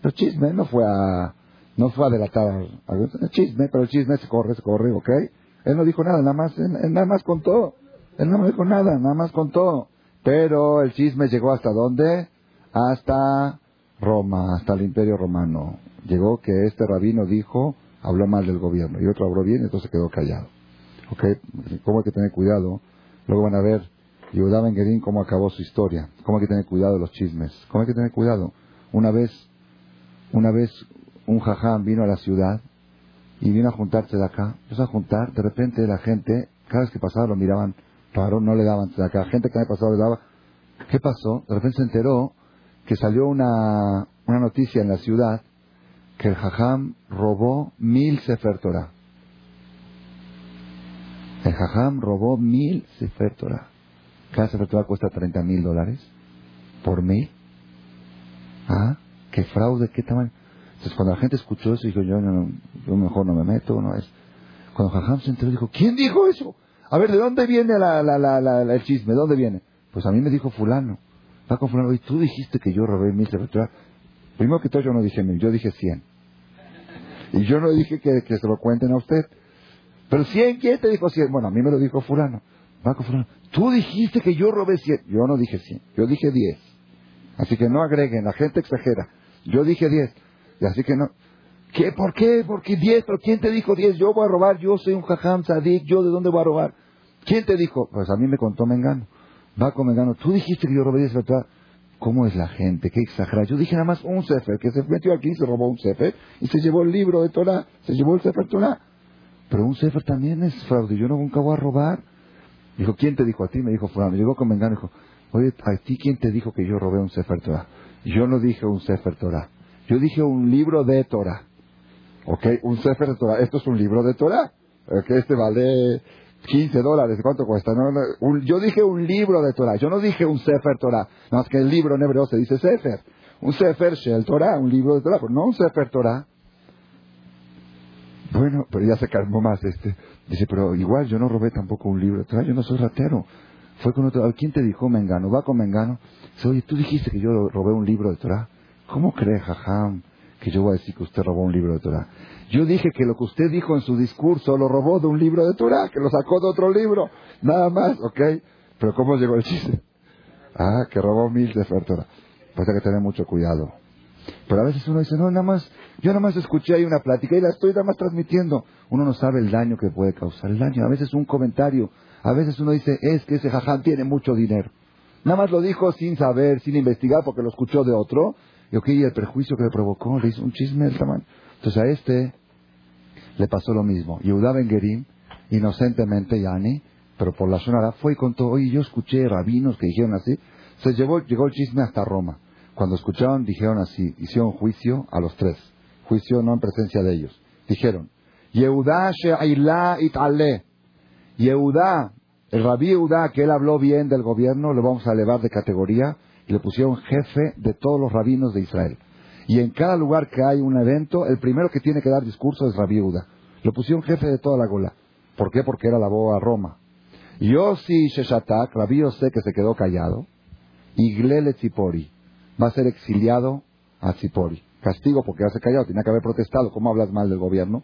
Pero chisme no fue a, no fue a delatar. A, chisme, pero el chisme se corre, se corre, ¿ok? Él no dijo nada, nada más, él, nada más contó. Él no me dijo nada, nada más contó. Pero el chisme llegó hasta dónde? Hasta Roma, hasta el imperio romano. Llegó que este rabino dijo, habló mal del gobierno, y otro habló bien, y entonces quedó callado. ¿Ok? ¿Cómo hay que tener cuidado? Luego van a ver Yehuda Ben cómo acabó su historia. ¿Cómo hay que tener cuidado de los chismes? ¿Cómo hay que tener cuidado? Una vez, una vez un jajam vino a la ciudad y vino a juntarse de acá. Empezó a juntar, de repente la gente, cada vez que pasaba lo miraban raro, no le daban de acá. Gente que había pasado le daba. ¿Qué pasó? De repente se enteró que salió una, una noticia en la ciudad que el Jajam robó mil Sefer Torah. El Jajam robó mil Sefer Torah. Cada Sefer Torah cuesta 30 mil dólares. ¿Por mil? ¿Ah? ¿Qué fraude? ¿Qué tamaño? Entonces cuando la gente escuchó eso, dijo, yo, yo mejor no me meto, no es. Cuando Jajam se enteró, dijo, ¿quién dijo eso? A ver, ¿de dónde viene la, la, la, el chisme? ¿De dónde viene? Pues a mí me dijo fulano. Va con fulano, y tú dijiste que yo robé mil. Primero que todo yo no dije mil, yo dije cien. Y yo no dije que, se lo cuenten a usted. Pero cien, ¿quién te dijo cien? Bueno, a mí me lo dijo fulano. Va con fulano. Tú dijiste que yo robé cien. Yo no dije cien, yo dije diez. Así que no agreguen, la gente exagera. Yo dije diez. Y así que no. ¿Qué? ¿Por qué? ¿Por qué diez? ¿Pero quién te dijo diez? Yo voy a robar, yo soy un jajam sadik, ¿yo de dónde voy a robar? ¿Quién te dijo? Pues a mí me contó Mengano va con Mengano, tú dijiste que yo robé esa Torah. ¿Cómo es la gente? Qué exagerada. Yo dije nada más un Sefer, que se metió aquí y se robó un Sefer y se llevó el libro de Torah, se llevó el Sefer Torah. Pero un Sefer también es fraude. Yo nunca voy a robar. Dijo, ¿quién te dijo a ti? Me dijo Fulano. Llegó con Mengano y dijo, oye, ¿a ti quién te dijo que yo robé un Sefer Torah? Yo no dije un Sefer Torah. Yo dije un libro de Torah. ¿Ok? Un Sefer Torah. Esto es un libro de Torah. Este vale 15 dólares, ¿cuánto cuesta? yo dije un libro de Torah, yo no dije un Sefer Torah, no más que el libro en hebreo se dice Sefer. Un Sefer Shel Torah, un libro de Torah, pero no un Sefer Torah. Bueno, pero ya se calmó más este. Dice, pero igual yo no robé tampoco un libro de Torah, yo no soy ratero. Fue con otro, ¿quién te dijo Mengano? Va con Mengano. Dice, oye, tú dijiste que yo robé un libro de Torah. ¿Cómo crees, jajam, que yo voy a decir que usted robó un libro de Torah? Yo dije que lo que usted dijo en su discurso lo robó de un libro de Torah, que lo sacó de otro libro, nada más, ¿ok? Pero ¿cómo llegó el chiste? Ah, que robó mil de. Pues hay que tener mucho cuidado. Pero a veces uno dice, no, nada más, yo nada más escuché ahí una plática y la estoy nada más transmitiendo. Uno no sabe el daño que puede causar. El daño, a veces un comentario, a veces uno dice, es que ese jaján tiene mucho dinero. Nada más lo dijo sin saber, sin investigar, porque lo escuchó de otro. Y ok, el prejuicio que le provocó, le hizo un chisme del tamaño. Entonces a este le pasó lo mismo. Yehuda Ben Gerim, inocentemente, Yani, pero por la zona fue y contó, oye, yo escuché rabinos que dijeron así. Se llevó, llegó el chisme hasta Roma. Cuando escucharon, dijeron así, hicieron juicio a los tres. Juicio no en presencia de ellos. Dijeron, Yehudá She'ilá Itale. Yehudá, el rabí Yehudá, que él habló bien del gobierno, lo vamos a elevar de categoría y le pusieron jefe de todos los rabinos de Israel. Y en cada lugar que hay un evento, el primero que tiene que dar discurso es rabí Yehudá. Lo pusieron jefe de toda la gola. ¿Por qué? Porque era la boa a Roma. Yossi Sheshatak, rabí Yosé que se quedó callado, y Glele Tzipori, va a ser exiliado a Tzipori. Castigo porque hace callado, tenía que haber protestado. ¿Cómo hablas mal del gobierno?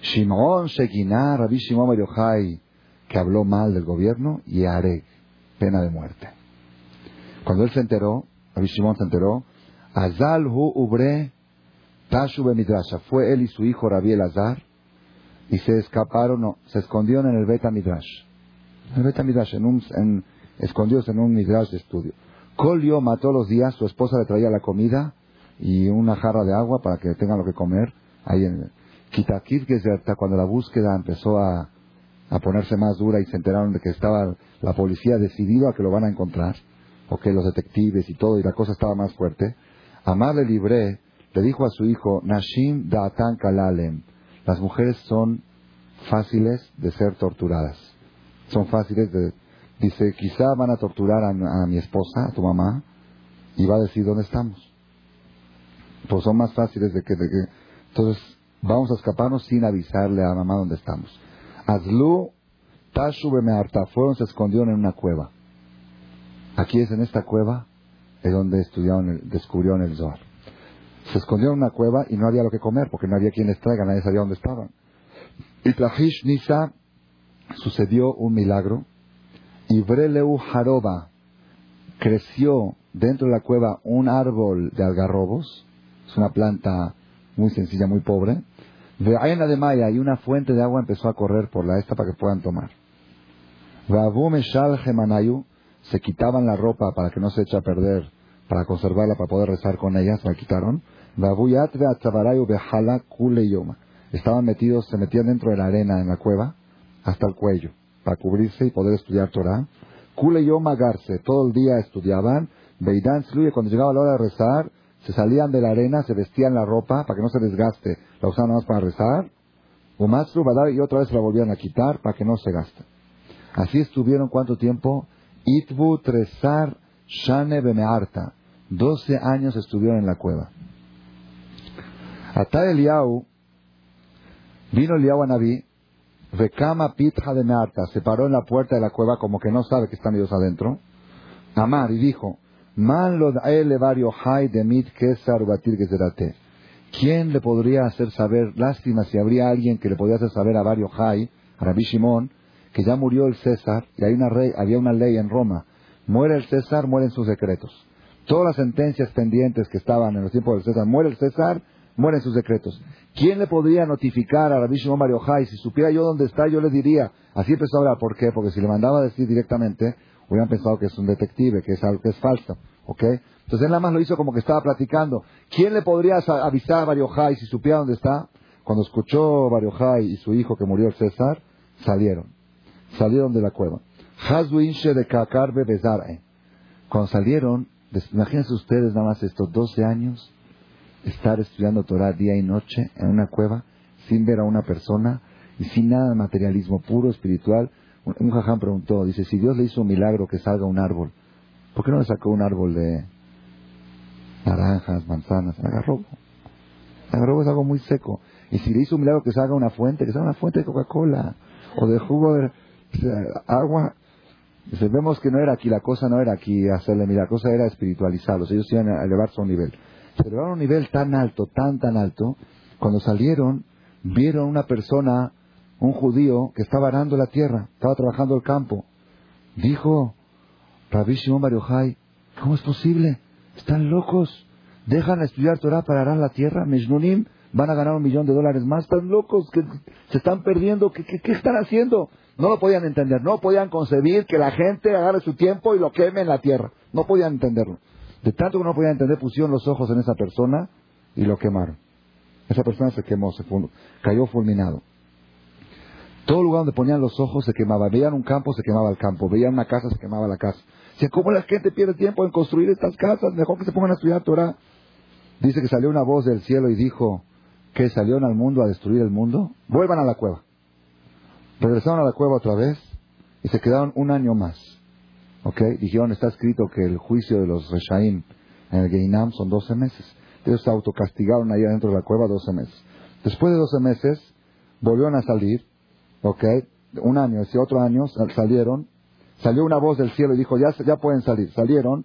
Shimon Shekinah, Rabbi Shimon Yochai, que habló mal del gobierno, y Areg, pena de muerte. Cuando él se enteró, Rabbi Shimon se enteró, Azal hu ubre tashu midrasha. Fue él y su hijo Rabbi Elazar, y se escaparon, no, se escondieron en el Beta Midrash. En el Beta Midrash, en un, en, escondidos en un Midrash de estudio. Colio mató los días, su esposa le traía la comida y una jarra de agua para que tengan lo que comer. Ahí en Kitakit hasta cuando la búsqueda empezó a, a ponerse más dura y se enteraron de que estaba la policía decidido a que lo van a encontrar, o que los detectives y todo, y la cosa estaba más fuerte. Amar le libré, le dijo a su hijo, Nashim Datan Kalalem, las mujeres son fáciles de ser torturadas. Son fáciles de Dice, quizá van a torturar a, mi esposa, a tu mamá, y va a decir dónde estamos. Pues son más fáciles de que, Entonces, vamos a escaparnos sin avisarle a mamá dónde estamos. Azlu, me harta, fueron, se escondieron en una cueva. Aquí es en esta cueva, es donde estudiaron, el, descubrieron el Zohar. Se escondieron en una cueva y no había lo que comer, porque no había quien les traiga, nadie sabía dónde estaban. Y Trajish Nisa sucedió un milagro y Breleu Jaroba creció dentro de la cueva un árbol de algarrobos, es una planta muy sencilla, muy pobre. De Aena de Maya y una fuente de agua empezó a correr por la esta para que puedan tomar. Meshal Gemanayu se quitaban la ropa para que no se eche a perder, para conservarla, para poder rezar con ella, se la quitaron. Estaban metidos, se metían dentro de la arena en la cueva hasta el cuello para cubrirse y poder estudiar Torah. Kule Yom Agarse, todo el día estudiaban. Beidán Sluye, cuando llegaba la hora de rezar, se salían de la arena, se vestían la ropa para que no se desgaste, la usaban nada más para rezar. Umatsru Badar y otra vez la volvían a quitar para que no se gaste. Así estuvieron cuánto tiempo? Itbu Tresar Shane Bemearta. Doce años estuvieron en la cueva. Ata Eliau, vino Eliau a Naví, Recama Pitja de Mearta, se paró en la puerta de la cueva como que no sabe que están ellos adentro. Amar y dijo, Man lo vario hay de mit kesar batir ¿Quién le podría hacer saber, lástima si habría alguien que le podría hacer saber a Vario Hay, a Rabbi Shimon, que ya murió el César y hay una rey, había una ley en Roma. Muere el César, mueren sus secretos. Todas las sentencias pendientes que estaban en los tiempos del César, muere el César, mueren sus decretos. ¿Quién le podría notificar a Rabbi Shimon Mario Si supiera yo dónde está, yo le diría. Así empezó a hablar. ¿Por qué? Porque si le mandaba a decir directamente, hubieran pensado que es un detective, que es algo que es falso. ¿Ok? Entonces él nada más lo hizo como que estaba platicando. ¿Quién le podría avisar a Mario si supiera dónde está? Cuando escuchó Mario y su hijo que murió el César, salieron. Salieron de la cueva. Cuando salieron, imagínense ustedes nada más estos 12 años estar estudiando Torah día y noche en una cueva sin ver a una persona y sin nada de materialismo puro, espiritual. Un, jaján preguntó, dice, si Dios le hizo un milagro que salga un árbol, ¿por qué no le sacó un árbol de naranjas, manzanas? Agarró. Agarró es algo muy seco. Y si le hizo un milagro que salga una fuente, que salga una fuente de Coca-Cola o de jugo de agua. Vemos que no era aquí, la cosa no era aquí hacerle milagro, la cosa era espiritualizarlos. Ellos iban a elevarse a un nivel. Se elevaron a un nivel tan alto, tan, tan alto, cuando salieron, vieron una persona, un judío, que estaba arando la tierra, estaba trabajando el campo. Dijo, Rabbi Shimon ¿cómo es posible? Están locos. Dejan estudiar Torah para arar la tierra. Mejnunim van a ganar un millón de dólares más. Están locos, que se están perdiendo. ¿Qué, qué, están haciendo? No lo podían entender. No podían concebir que la gente agarre su tiempo y lo queme en la tierra. No podían entenderlo. De tanto que no podían entender, pusieron los ojos en esa persona y lo quemaron. Esa persona se quemó, se cayó fulminado. Todo lugar donde ponían los ojos se quemaba. Veían un campo, se quemaba el campo. Veían una casa, se quemaba la casa. Dice, ¿cómo la gente pierde tiempo en construir estas casas? Mejor que se pongan a estudiar Torah. Dice que salió una voz del cielo y dijo, que salieron al mundo a destruir el mundo, vuelvan a la cueva. Regresaron a la cueva otra vez y se quedaron un año más. ¿Ok? Dijeron, está escrito que el juicio de los Reshaim en el Geinam son 12 meses. Ellos se autocastigaron ahí adentro de la cueva 12 meses. Después de 12 meses, volvieron a salir, ¿ok? Un año, ese otro año salieron. Salió una voz del cielo y dijo, ya, ya pueden salir. Salieron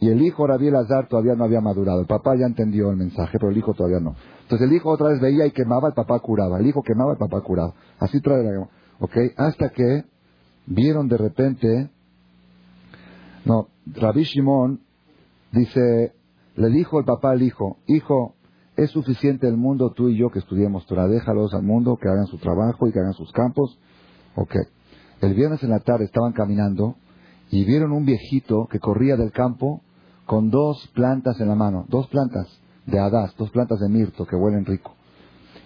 y el hijo Rabiel Azar todavía no había madurado. El papá ya entendió el mensaje, pero el hijo todavía no. Entonces el hijo otra vez veía y quemaba, el papá curaba. El hijo quemaba, el papá curaba. Así trae la... ¿Ok? Hasta que vieron de repente... No, Rabbi Shimon dice, le dijo el papá al hijo, hijo, es suficiente el mundo, tú y yo que estudiemos Torah, déjalos al mundo, que hagan su trabajo y que hagan sus campos. Ok. El viernes en la tarde estaban caminando y vieron un viejito que corría del campo con dos plantas en la mano, dos plantas de hadas, dos plantas de mirto que huelen rico.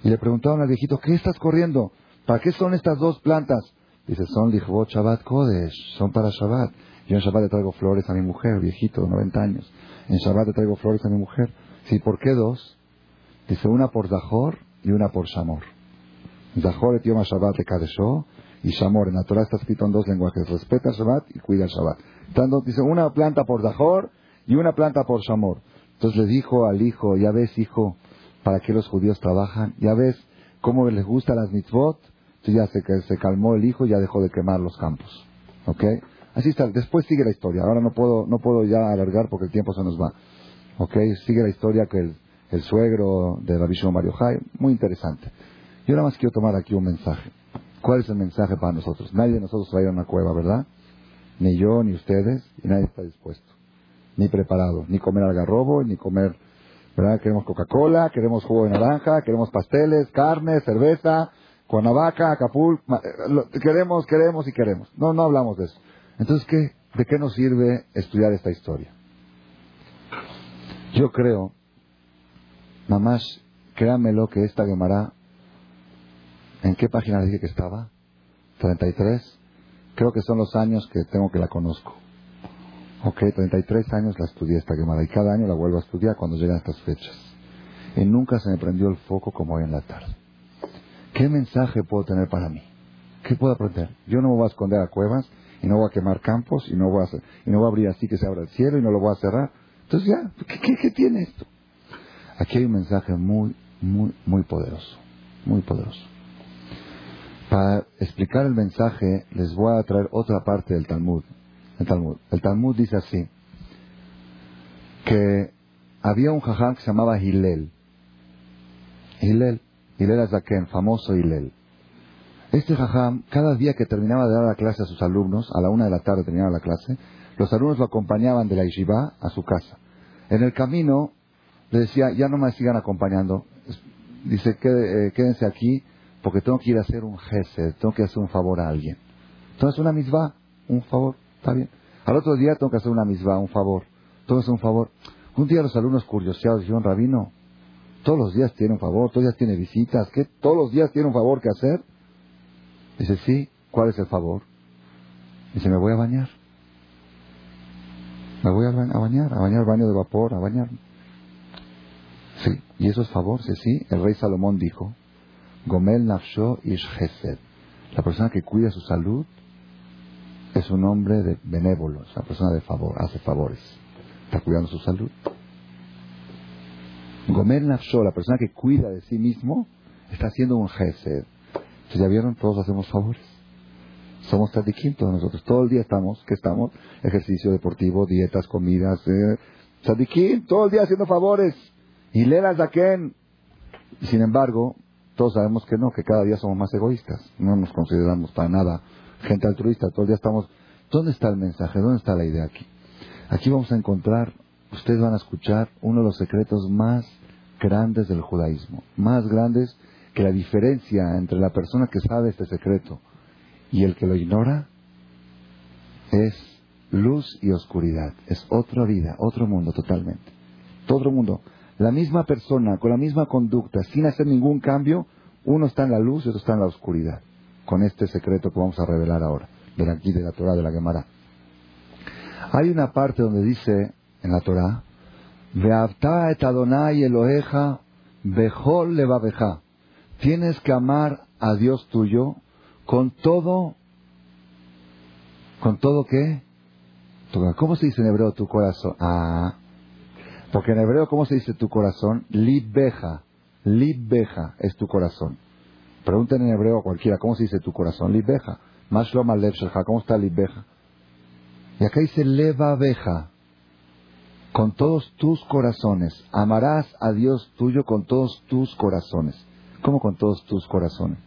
Y le preguntaron al viejito, ¿qué estás corriendo? ¿Para qué son estas dos plantas? Dice, son Lichvot Shabbat Kodesh, son para Shabbat. Yo en Shabbat le traigo flores a mi mujer, viejito, de 90 años. En Shabbat le traigo flores a mi mujer. Sí, ¿por qué dos? Dice, una por Zahor y una por Shamor. Zahor et Yom Shabbat de Kadeshó y Shamor. En la Torah está escrito en dos lenguajes. Respeta el Shabbat y cuida el Shabbat. Tanto, dice, una planta por Zahor y una planta por Shamor. Entonces le dijo al hijo, ya ves, hijo, para qué los judíos trabajan. Ya ves cómo les gustan las mitzvot. Entonces ya se, se calmó el hijo y ya dejó de quemar los campos. ¿Ok? Así está. Después sigue la historia. Ahora no puedo, no puedo ya alargar porque el tiempo se nos va. ¿Ok? Sigue la historia que el, el suegro de Rabbi Mario Jai. Muy interesante. Yo nada más quiero tomar aquí un mensaje. ¿Cuál es el mensaje para nosotros? Nadie de nosotros va a ir a una cueva, ¿verdad? Ni yo, ni ustedes, y nadie está dispuesto. Ni preparado. Ni comer algarrobo, ni comer, ¿verdad? Queremos Coca-Cola, queremos jugo de naranja, queremos pasteles, carne, cerveza, Cuernavaca, Acapulco. Eh, queremos, queremos y queremos. No, no hablamos de eso. Entonces, ¿qué? ¿De qué nos sirve estudiar esta historia? Yo creo, mamás, créanmelo que esta Gemara, ¿en qué página dije que estaba? 33. Creo que son los años que tengo que la conozco. Ok, 33 años la estudié esta Gemara y cada año la vuelvo a estudiar cuando llegan estas fechas. Y nunca se me prendió el foco como hoy en la tarde. ¿Qué mensaje puedo tener para mí? ¿Qué puedo aprender? Yo no me voy a esconder a cuevas y no voy a quemar campos y no voy a, hacer, y no voy a abrir así que se abra el cielo y no lo voy a cerrar. Entonces ya, ¿qué, qué, tiene esto? Aquí hay un mensaje muy, muy, muy poderoso, muy poderoso. Para explicar el mensaje les voy a traer otra parte del Talmud. El Talmud, dice así, que había un jajam que se llamaba Hillel. Hillel, Hillel Azaken, famoso Hillel. Este jajam, cada día que terminaba de dar la clase a sus alumnos, a la una de la tarde terminaba la clase, los alumnos lo acompañaban de la yeshiva a su casa. En el camino le decía, ya no me sigan acompañando. Dice, eh, quédense aquí porque tengo que ir a hacer un gesed, tengo que hacer un favor a alguien. Entonces una misma, un favor, está bien. Al otro día tengo que hacer una misma, un favor. Que hacer un favor. Un día los alumnos curioseados dijeron, Rabino, todos los días tiene un favor, todos los días tiene visitas, ¿qué? ¿Todos los días tiene un favor que hacer? Dice, sí, ¿cuál es el favor? Dice, me voy a bañar. Me voy a, bañar, a bañar baño de vapor, a bañar. Sí, y eso es favor, sí, sí. El rey Salomón dijo, Gomel Nafsho Ish Chesed. La persona que cuida su salud es un hombre de benévolo, es una persona de favor, hace favores. Está cuidando su salud. Gomel Nafsho, la persona que cuida de sí mismo, está haciendo un. Entonces, ya vieron, todos hacemos favores. Somos tzadikim todos nosotros. Todo el día estamos, ¿qué estamos? Ejercicio deportivo, dietas, comidas. Eh, todo el día haciendo favores. Y quién? Y sin embargo, todos sabemos que no, que cada día somos más egoístas. No nos consideramos para nada gente altruista. Todo el día estamos... ¿Dónde está el mensaje? ¿Dónde está la idea aquí? Aquí vamos a encontrar, ustedes van a escuchar uno de los secretos más grandes del judaísmo. Más grandes que la diferencia entre la persona que sabe este secreto y el que lo ignora es luz y oscuridad. Es otra vida, otro mundo totalmente. Todo mundo. La misma persona, con la misma conducta, sin hacer ningún cambio, uno está en la luz y otro está en la oscuridad. Con este secreto que vamos a revelar ahora, de aquí de la Torah, de la Gemara. Hay una parte donde dice en la Torah, et Adonai Eloheja Bejol levabeja. Tienes que amar a Dios tuyo con todo. ¿Con todo qué? ¿Cómo se dice en hebreo tu corazón? Ah. Porque en hebreo, ¿cómo se dice tu corazón? Libbeja. Libbeja es tu corazón. Pregunten en hebreo a cualquiera, ¿cómo se dice tu corazón? Libbeja. Mashlom ¿Cómo está libbeja? Y acá dice levabeja. Con todos tus corazones. Amarás a Dios tuyo con todos tus corazones. ¿Cómo con todos tus corazones?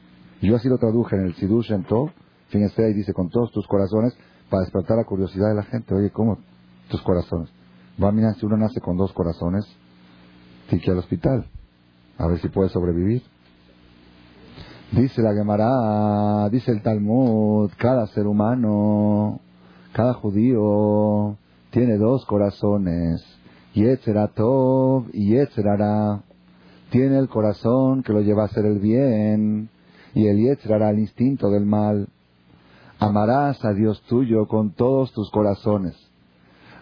Yo así lo traduje en el Sidush en Tov. Fíjense ahí dice con todos tus corazones para despertar la curiosidad de la gente. Oye, ¿cómo tus corazones? Va, mira, si uno nace con dos corazones, tiene al hospital. A ver si puede sobrevivir. Dice la Gemara, dice el Talmud, cada ser humano, cada judío, tiene dos corazones. Tov y Yetzerara. Tiene el corazón que lo lleva a hacer el bien y el Yetzerara el instinto del mal. Amarás a Dios tuyo con todos tus corazones.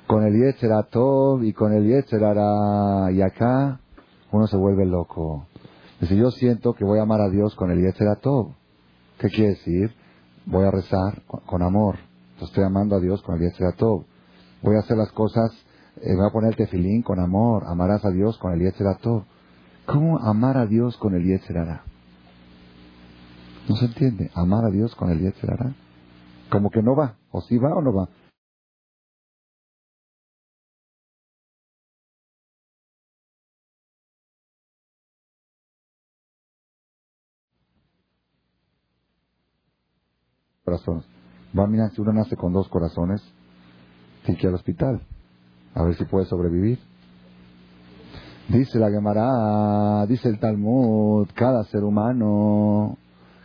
Con el Tov y con el Yetzerara. Y acá uno se vuelve loco. Dice, yo siento que voy a amar a Dios con el Tov. ¿Qué quiere decir? Voy a rezar con, amor. estoy amando a Dios con el Tov voy a hacer las cosas, eh, voy a poner el tefilín con amor, amarás a Dios con el Yetzerato. ¿Cómo amar a Dios con el Yetzerara? No se entiende, amar a Dios con el Yetzerara. Como que no va, o si va o no va. Corazones. Va, mira, si uno nace con dos corazones, que al hospital. A ver si puede sobrevivir. Dice la Gemara, dice el Talmud, cada ser humano,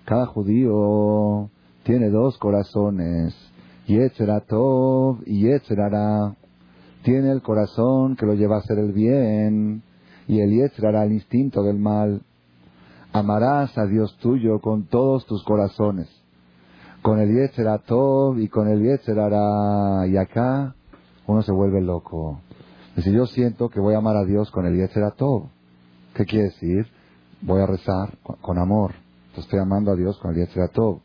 cada judío, tiene dos corazones. Tov y Yetzerara. Tiene el corazón que lo lleva a hacer el bien y el Yetzerara el instinto del mal. Amarás a Dios tuyo con todos tus corazones con el Tov y con el Yetzerara. Y acá uno se vuelve loco. Dice, yo siento que voy a amar a Dios con el Tov. ¿Qué quiere decir? Voy a rezar con, amor. estoy amando a Dios con el Tov.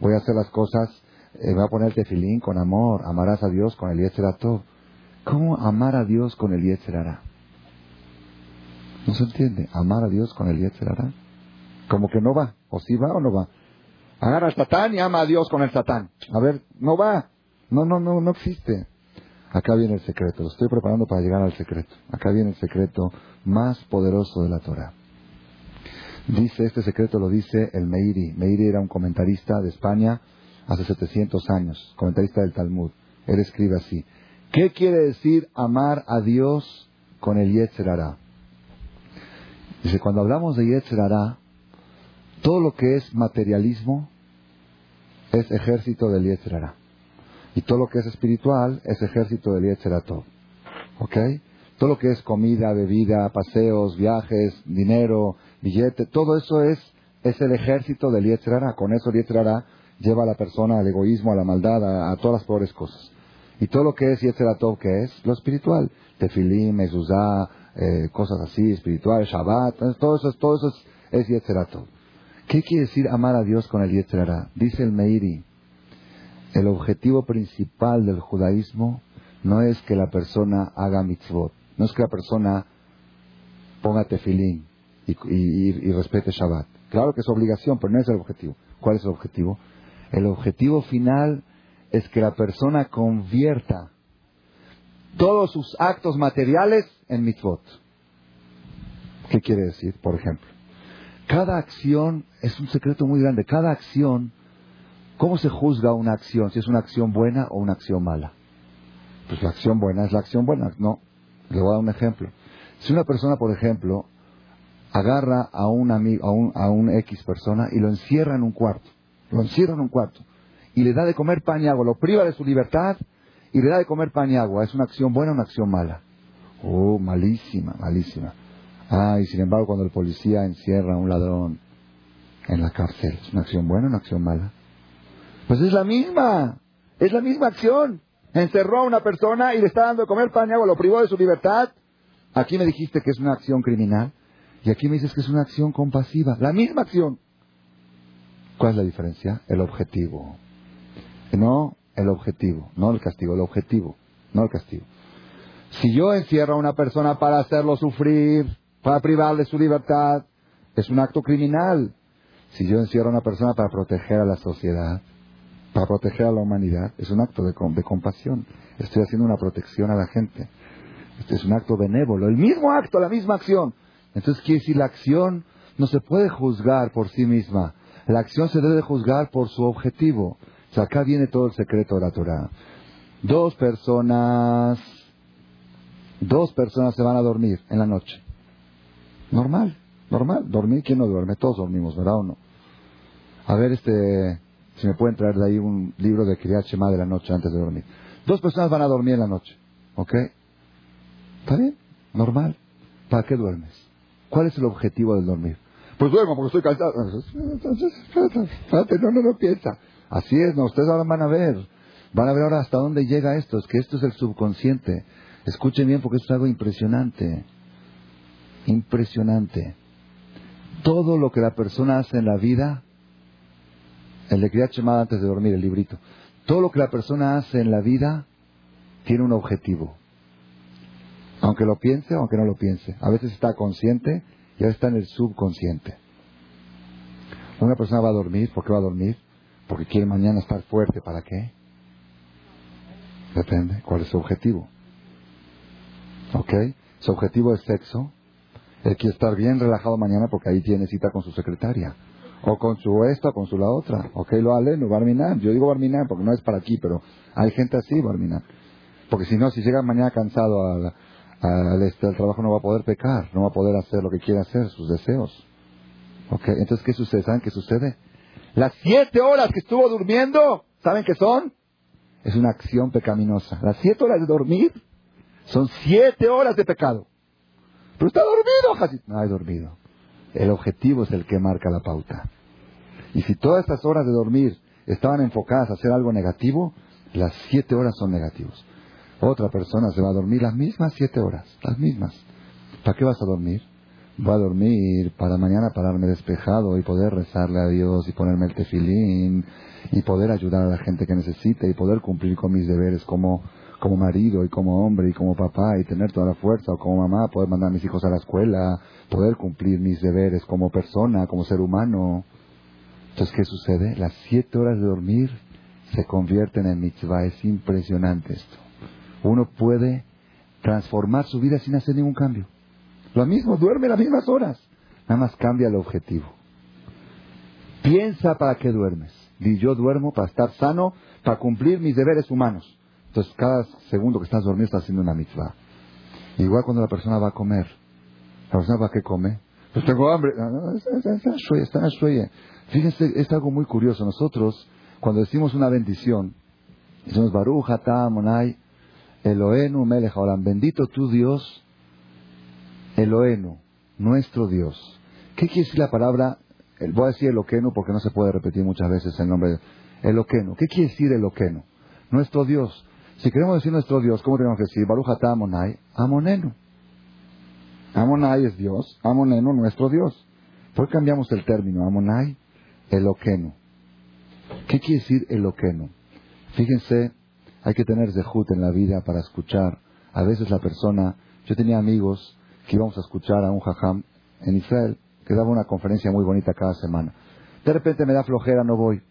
Voy a hacer las cosas, eh, voy a poner tefilín con amor. Amarás a Dios con el Tov. ¿Cómo amar a Dios con el Yetzerara? No se entiende. Amar a Dios con el Yetzerara. Como que no va. O si va o no va. Agarra al Satán y ama a Dios con el Satán. A ver, no va. No, no, no, no existe. Acá viene el secreto. Lo estoy preparando para llegar al secreto. Acá viene el secreto más poderoso de la Torah. Dice, este secreto lo dice el Meiri. Meiri era un comentarista de España hace 700 años, comentarista del Talmud. Él escribe así. ¿Qué quiere decir amar a Dios con el Yetzerara? Dice, cuando hablamos de Yetzerara, todo lo que es materialismo es ejército del Yetzerara. Y todo lo que es espiritual es ejército del Yetzerato. ¿Ok? Todo lo que es comida, bebida, paseos, viajes, dinero, billete, todo eso es, es el ejército del Yetzerara. Con eso el Yetzerara lleva a la persona al egoísmo, a la maldad, a, todas las peores cosas. Y todo lo que es Yetzerato, ¿qué es? Lo espiritual. Tefilim, mezuzá, eh, cosas así, espiritual, Shabbat, todo eso, todo eso es, es. ¿Qué quiere decir amar a Dios con el Yetzirah? Dice el Meiri, el objetivo principal del judaísmo no es que la persona haga mitzvot, no es que la persona ponga tefilín y, respete Shabbat. Claro que es obligación, pero no es el objetivo. ¿Cuál es el objetivo? El objetivo final es que la persona convierta todos sus actos materiales en mitzvot. ¿Qué quiere decir, por ejemplo? Cada acción es un secreto muy grande. Cada acción, ¿cómo se juzga una acción? Si es una acción buena o una acción mala. Pues la acción buena es la acción buena. No, le voy a dar un ejemplo. Si una persona, por ejemplo, agarra a un amigo, a un, a un X persona y lo encierra en un cuarto, lo encierra en un cuarto y le da de comer pan y agua, lo priva de su libertad y le da de comer pan y agua, ¿es una acción buena o una acción mala? Oh, malísima, malísima. Ah, y sin embargo, cuando el policía encierra a un ladrón en la cárcel, ¿es una acción buena o una acción mala? Pues es la misma, es la misma acción. Encerró a una persona y le está dando de comer pan y agua, lo privó de su libertad. Aquí me dijiste que es una acción criminal. Y aquí me dices que es una acción compasiva. La misma acción. ¿Cuál es la diferencia? El objetivo. No el objetivo, no el castigo, el objetivo, no el castigo. Si yo encierro a una persona para hacerlo sufrir, para privarle su libertad, es un acto criminal. Si yo encierro a una persona para proteger a la sociedad, para proteger a la humanidad, es un acto de, compasión. Estoy haciendo una protección a la gente. Este es un acto benévolo, el mismo acto, la misma acción. Entonces quiere decir, la acción no se puede juzgar por sí misma. La acción se debe juzgar por su objetivo. Acá viene todo el secreto de la Torah. Dos personas, dos personas se van a dormir en la noche. Normal, normal. Dormir, ¿quién no duerme? Todos dormimos, ¿verdad o no? A ver, este, si me pueden traer de ahí un libro de Kriyat Shema de la noche antes de dormir. Dos personas van a dormir en la noche, ¿ok? ¿Está bien? Normal. ¿Para qué duermes? ¿Cuál es el objetivo del dormir? Pues duermo porque estoy cansado. Espérate, no, no, no piensa. Así es, no, ustedes ahora van a ver. Van a ver ahora hasta dónde llega esto. Es que esto es el subconsciente. Escuchen bien porque esto es algo impresionante. Impresionante. Todo lo que la persona hace en la vida, el de Kriyat Shema antes de dormir, el librito, todo lo que la persona hace en la vida tiene un objetivo. Aunque lo piense o aunque no lo piense. A veces está consciente y a veces está en el subconsciente. Una persona va a dormir, ¿por qué va a dormir? Porque quiere mañana estar fuerte. ¿Para qué? Depende. ¿Cuál es su objetivo? ¿Ok? Su objetivo es sexo. Él quiere estar bien relajado mañana porque ahí tiene cita con su secretaria. O con su esta, o con su la otra. ¿Ok? Lo aleno, Barminan. Yo digo Barminan porque no es para aquí, pero hay gente así, Barminan. Porque si no, si llega mañana cansado al, al, este, al trabajo no va a poder pecar, no va a poder hacer lo que quiere hacer, sus deseos. ¿Ok? Entonces, ¿qué sucede? ¿Saben qué sucede? Las siete horas que estuvo durmiendo, ¿saben qué son? Es una acción pecaminosa. Las siete horas de dormir son siete horas de pecado. Pero está dormido, No hay dormido. El objetivo es el que marca la pauta. Y si todas estas horas de dormir estaban enfocadas a hacer algo negativo, las siete horas son negativos. Otra persona se va a dormir las mismas siete horas, las mismas. ¿Para qué vas a dormir? Voy a dormir para mañana pararme despejado y poder rezarle a Dios y ponerme el tefilín y poder ayudar a la gente que necesite y poder cumplir con mis deberes como, como marido y como hombre y como papá y tener toda la fuerza o como mamá, poder mandar a mis hijos a la escuela, poder cumplir mis deberes como persona, como ser humano. Entonces, ¿qué sucede? Las siete horas de dormir se convierten en mitzvah. Es impresionante esto uno puede transformar su vida sin hacer ningún cambio. Lo mismo, duerme las mismas horas. Nada más cambia el objetivo. Piensa para qué duermes. Di yo duermo para estar sano, para cumplir mis deberes humanos. Entonces, cada segundo que estás dormido estás haciendo una mitzvah. Igual cuando la persona va a comer. ¿La persona para qué come? Pues tengo hambre. Está Fíjense, es algo muy curioso. Nosotros, cuando decimos una bendición, decimos Baruch, Monay, Eloenu Melech Bendito tu Dios, Eloenu, nuestro Dios. ¿Qué quiere decir la palabra? Voy a decir Eloqueno porque no se puede repetir muchas veces el nombre de Eloqueno. ¿Qué quiere decir Eloqueno? Nuestro Dios. Si queremos decir nuestro Dios, ¿cómo tenemos que decir? Baruch Amonai, Amonenu. Amonai es Dios, Amonenu nuestro Dios. ¿Por qué cambiamos el término? Amonai, Eloqueno. ¿Qué quiere decir Eloqueno? Fíjense hay que tener zehut en la vida para escuchar. A veces la persona, yo tenía amigos que íbamos a escuchar a un jajam en Israel que daba una conferencia muy bonita cada semana. De repente me da flojera, no voy.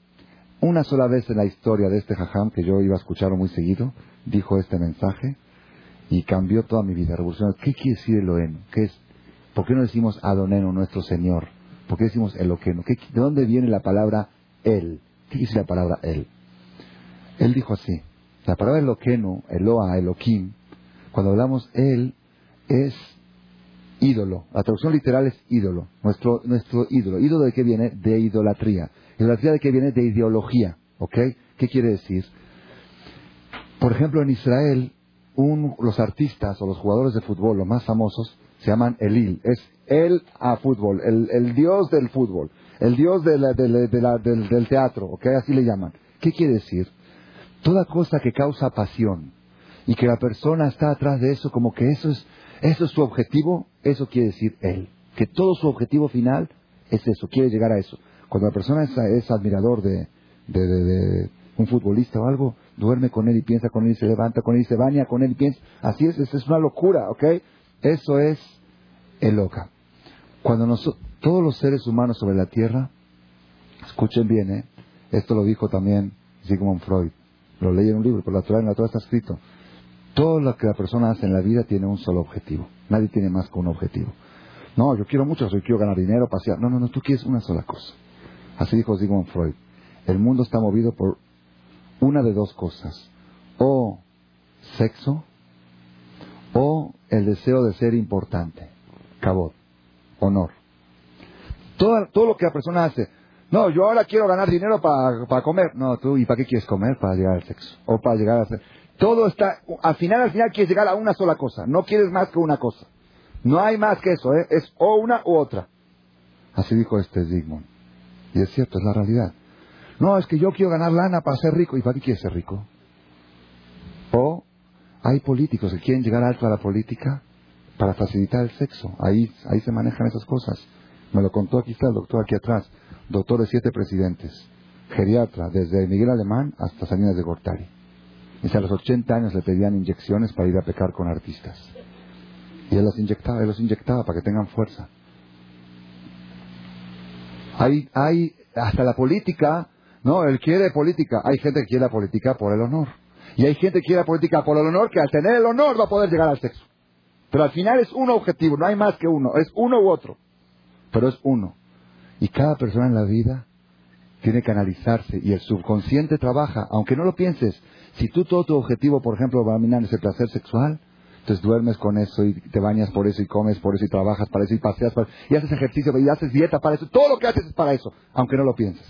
Una sola vez en la historia de este jajam, que yo iba a escucharlo muy seguido, dijo este mensaje y cambió toda mi vida, revolucionó. ¿Qué quiere decir Eloheno? ¿Qué es? ¿Por qué no decimos Adoneno, nuestro Señor? ¿Por qué decimos Eloqueno? ¿De dónde viene la palabra Él? ¿Qué dice la palabra Él? Él dijo así, la palabra Eloqueno, Eloa, Eloquim, cuando hablamos Él, es ídolo. La traducción literal es ídolo, nuestro, nuestro ídolo. ¿Ídolo de qué viene? De idolatría. ¿Idolatría de qué viene? De ideología. ¿Ok? ¿Qué quiere decir? Por ejemplo, en Israel, los artistas o los jugadores de fútbol, los más famosos, se llaman Elil. Es el a fútbol, el, dios del fútbol, el dios del, del, teatro, ¿ok? Así le llaman. ¿Qué quiere decir? toda cosa que causa pasión y que la persona está atrás de eso como que eso es, eso es su objetivo, eso quiere decir él. que todo su objetivo final es eso, quiere llegar a eso. Cuando la persona es, admirador de, de, un futbolista o algo, duerme con él y piensa con él y se levanta con él y se baña con él y piensa. Así es, es una locura, ¿ok? Eso es el loca. Cuando nosotros, todos los seres humanos sobre la tierra, escuchen bien, ¿eh? Esto lo dijo también Sigmund Freud. Lo leí en un libro, pero la Torah, en la Torah está escrito. Todo lo que la persona hace en la vida tiene un solo objetivo. Nadie tiene más que un objetivo. No, yo quiero mucho, yo quiero ganar dinero, pasear. No, no, no, tú quieres una sola cosa. Así dijo Sigmund Freud. El mundo está movido por una de dos cosas. O sexo o el deseo de ser importante. Cabot. Honor. Todo, todo lo que la persona hace. No, yo ahora quiero ganar dinero para comer. No, tú, ¿y para qué quieres comer? Para llegar al sexo. O para llegar a... Todo está... Al final, al final quieres llegar a una sola cosa. No quieres más que una cosa. No hay más que eso, ¿eh? Es o una u otra. Así dijo este Zygmunt. Y es cierto, es la realidad. No, es que yo quiero ganar lana para ser rico. ¿Y para qué quieres ser rico? O hay políticos que quieren llegar alto a la política para facilitar el sexo. Ahí, ahí se manejan esas cosas. Me lo contó aquí está el doctor aquí atrás. Doctor de siete presidentes. Geriatra, desde Miguel Alemán hasta Salinas de Gortari. Y a los 80 años le pedían inyecciones para ir a pecar con artistas. Y él los inyectaba, él los inyectaba para que tengan fuerza. Hay, hay, hasta la política, no, él quiere política. Hay gente que quiere la política por el honor. Y hay gente que quiere la política por el honor que al tener el honor va a poder llegar al sexo. Pero al final es un objetivo, no hay más que uno, es uno u otro. Pero es uno. Y cada persona en la vida tiene que analizarse y el subconsciente trabaja, aunque no lo pienses. Si tú todo tu objetivo, por ejemplo, va a minar ese placer sexual, entonces duermes con eso y te bañas por eso y comes por eso y trabajas para eso y paseas para eso y haces ejercicio y haces dieta para eso. Todo lo que haces es para eso, aunque no lo pienses.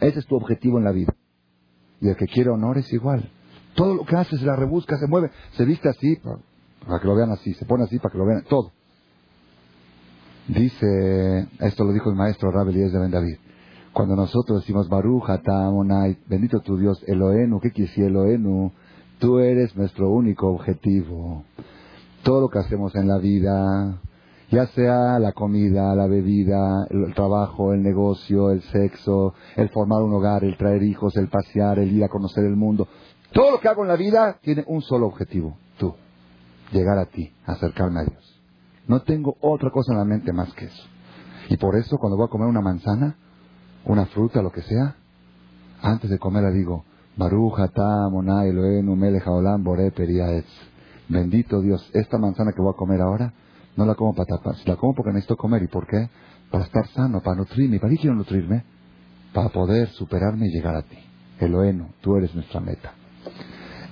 Ese es tu objetivo en la vida. Y el que quiere honor es igual. Todo lo que haces, la rebusca, se mueve, se viste así para, que lo vean así, se pone así para que lo vean, todo. Dice, esto lo dijo el maestro Rabel de Ben David. Cuando nosotros decimos Baruch, Atamonai, bendito tu Dios, Elohenu, ¿qué quiere decir Elohenu? Tú eres nuestro único objetivo todo lo que hacemos en la vida, ya sea la comida, la bebida, el trabajo, el negocio, el sexo, el formar un hogar, el traer hijos, el pasear, el ir a conocer el mundo, todo lo que hago en la vida tiene un solo objetivo, tú, llegar a ti, acercarme a Dios. No tengo otra cosa en la mente más que eso. Y por eso cuando voy a comer una manzana, una fruta, lo que sea, antes de comerla digo, Baruch atah monai melech haolam boré Bendito Dios, esta manzana que voy a comer ahora, no la como para tapar, la como porque necesito comer. ¿Y por qué? Para estar sano, para nutrirme. ¿Para qué quiero nutrirme? Para poder superarme y llegar a ti. Eloeno, tú eres nuestra meta.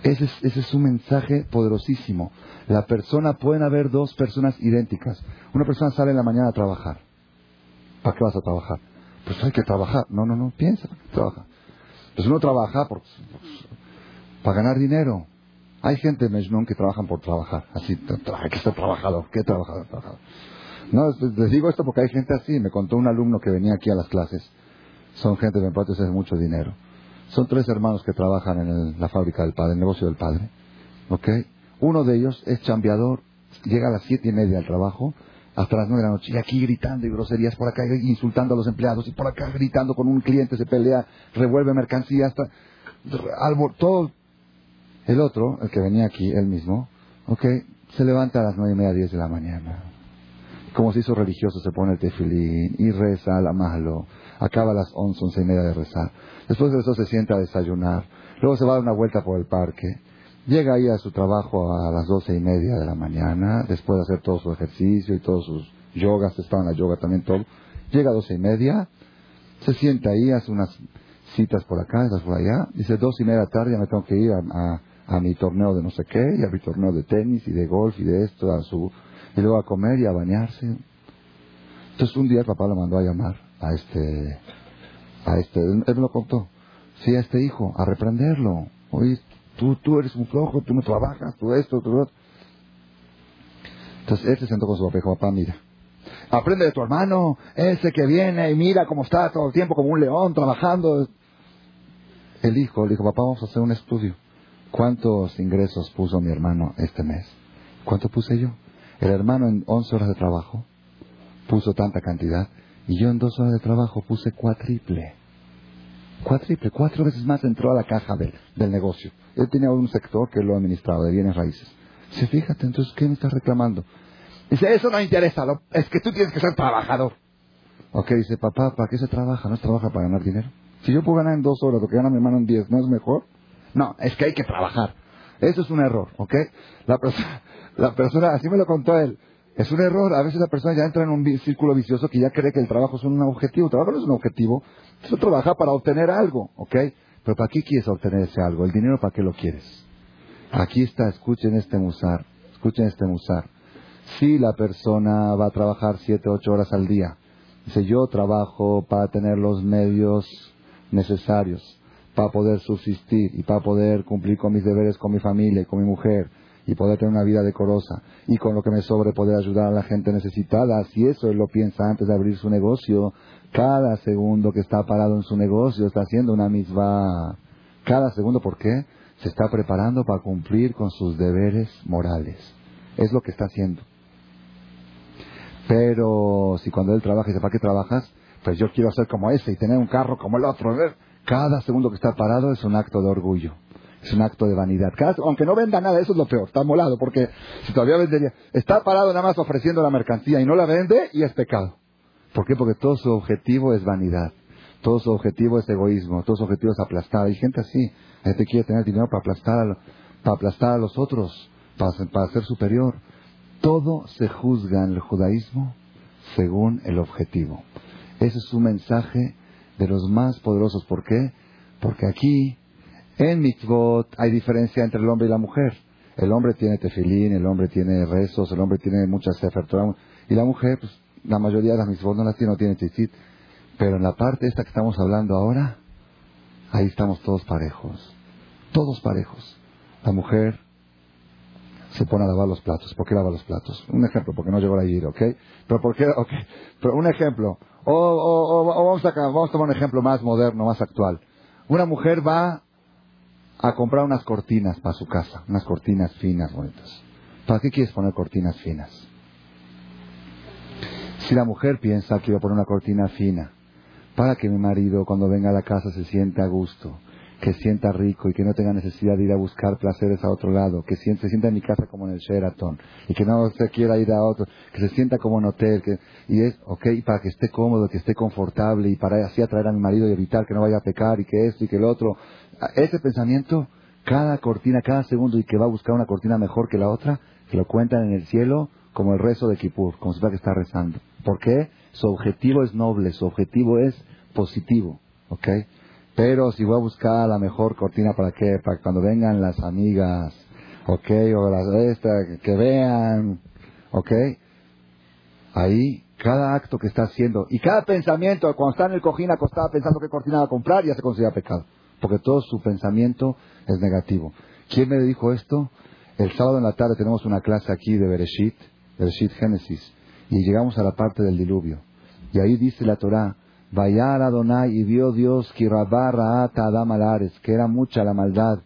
Ese es, ese es un mensaje poderosísimo. La persona, pueden haber dos personas idénticas. Una persona sale en la mañana a trabajar. ¿Para qué vas a trabajar? Pues hay que trabajar. No, no, no, piensa, trabaja. Pues uno trabaja por, para ganar dinero. Hay gente, Mejnun, que trabajan por trabajar. Así, hay que ser trabajador. ¿Qué trabajador? trabajador? No, les digo esto porque hay gente así. Me contó un alumno que venía aquí a las clases. Son gente me puede hacer mucho dinero. Son tres hermanos que trabajan en la fábrica del padre, el negocio del padre. ¿Ok? Uno de ellos es chambeador, llega a las siete y media al trabajo, hasta las nueve de la noche, y aquí gritando y groserías por acá, insultando a los empleados, y por acá gritando con un cliente, se pelea, revuelve mercancía, hasta, todo, el otro, el que venía aquí, él mismo, ok, se levanta a las nueve y media, diez de la mañana. Como se hizo religioso, se pone el tefilín y reza la malo. Acaba a las once, once y media de rezar. Después de eso se sienta a desayunar. Luego se va a dar una vuelta por el parque. Llega ahí a su trabajo a las doce y media de la mañana, después de hacer todo su ejercicio y todos sus yogas, estaban la yoga también todo. Llega a doce y media, se sienta ahí, hace unas citas por acá, esas por allá. Dice, dos y media tarde me tengo que ir a a mi torneo de no sé qué, y a mi torneo de tenis y de golf y de esto, a su, y luego a comer y a bañarse. Entonces un día el papá lo mandó a llamar a este, a este, él me lo contó, sí, a este hijo, a reprenderlo. Oye, tú, tú eres un flojo, tú no trabajas, tú esto, tú esto. Entonces él se sentó con su papá y dijo, papá, mira, aprende de tu hermano, ese que viene y mira cómo está todo el tiempo como un león trabajando. El hijo le dijo, papá, vamos a hacer un estudio. ¿Cuántos ingresos puso mi hermano este mes? ¿Cuánto puse yo? El hermano en 11 horas de trabajo puso tanta cantidad y yo en dos horas de trabajo puse cuatriple. Cuatriple, cuatro veces más entró a la caja del, del negocio. Él tenía un sector que lo administraba de bienes raíces. Dice, fíjate, entonces, ¿qué me estás reclamando? Dice, eso no interesa, es que tú tienes que ser trabajador. Ok, dice, papá, ¿para qué se trabaja? ¿No se trabaja para ganar dinero? Si yo puedo ganar en dos horas lo que gana mi hermano en diez, ¿no es mejor? No, es que hay que trabajar. Eso es un error, ¿ok? La, persona, la persona, así me lo contó él, es un error. A veces la persona ya entra en un círculo vicioso que ya cree que el trabajo es un objetivo. El trabajo no es un objetivo. Tú trabaja para obtener algo, ¿ok? Pero ¿para qué quieres obtener ese algo? ¿El dinero para qué lo quieres? Aquí está, escuchen este musar, escuchen este musar. Si la persona va a trabajar siete, ocho horas al día, dice yo trabajo para tener los medios necesarios para poder subsistir y para poder cumplir con mis deberes con mi familia y con mi mujer y poder tener una vida decorosa y con lo que me sobre poder ayudar a la gente necesitada, si eso él lo piensa antes de abrir su negocio, cada segundo que está parado en su negocio está haciendo una misma. Cada segundo, ¿por qué? Se está preparando para cumplir con sus deberes morales. Es lo que está haciendo. Pero si cuando él trabaja dice, ¿para qué trabajas? Pues yo quiero ser como ese y tener un carro como el otro. Cada segundo que está parado es un acto de orgullo. Es un acto de vanidad. aunque no venda nada, eso es lo peor. Está molado porque si todavía vendería. Está parado nada más ofreciendo la mercancía y no la vende y es pecado. ¿Por qué? Porque todo su objetivo es vanidad. Todo su objetivo es egoísmo. Todo su objetivo es aplastar. Hay gente así. Hay gente quiere tener dinero para aplastar a, para aplastar a los otros, para, para ser superior. Todo se juzga en el judaísmo según el objetivo. Ese es un mensaje de los más poderosos. ¿Por qué? Porque aquí en mitzvot hay diferencia entre el hombre y la mujer. El hombre tiene tefilín, el hombre tiene rezos, el hombre tiene muchas sefer y la mujer, pues, la mayoría de las mitzvot no las tiene, no tiene tzitzit. Pero en la parte esta que estamos hablando ahora, ahí estamos todos parejos. Todos parejos. La mujer se pone a lavar los platos. ¿Por qué lava los platos? Un ejemplo, porque no llegó a ir, ¿ok? Pero ¿por qué? Ok. Pero un ejemplo. O, vamos, a, vamos a tomar un ejemplo más moderno, más actual. Una mujer va a comprar unas cortinas para su casa, unas cortinas finas, bonitas. ¿Para qué quieres poner cortinas finas? Si la mujer piensa que iba a poner una cortina fina, para que mi marido cuando venga a la casa se sienta a gusto, que sienta rico y que no tenga necesidad de ir a buscar placeres a otro lado, que se sienta en mi casa como en el Sheraton y que no se quiera ir a otro, que se sienta como en hotel, que, y es, ok, para que esté cómodo, que esté confortable y para así atraer a mi marido y evitar que no vaya a pecar y que esto y que el otro. Ese pensamiento, cada cortina, cada segundo y que va a buscar una cortina mejor que la otra, que lo cuentan en el cielo como el rezo de Kippur, como si fuera que está rezando. ¿Por qué? Su objetivo es noble, su objetivo es positivo, ¿ok? Pero si voy a buscar la mejor cortina para qué, para cuando vengan las amigas, ¿ok? O las estas, que vean, ¿ok? Ahí, cada acto que está haciendo, y cada pensamiento, cuando está en el cojín acostado pensando qué cortina va a comprar, ya se considera pecado. Porque todo su pensamiento es negativo. ¿Quién me dijo esto? El sábado en la tarde tenemos una clase aquí de Bereshit, Bereshit Génesis, y llegamos a la parte del diluvio. Y ahí dice la Torah, Vayar Adonai y vio Dios que Adam que era mucha la maldad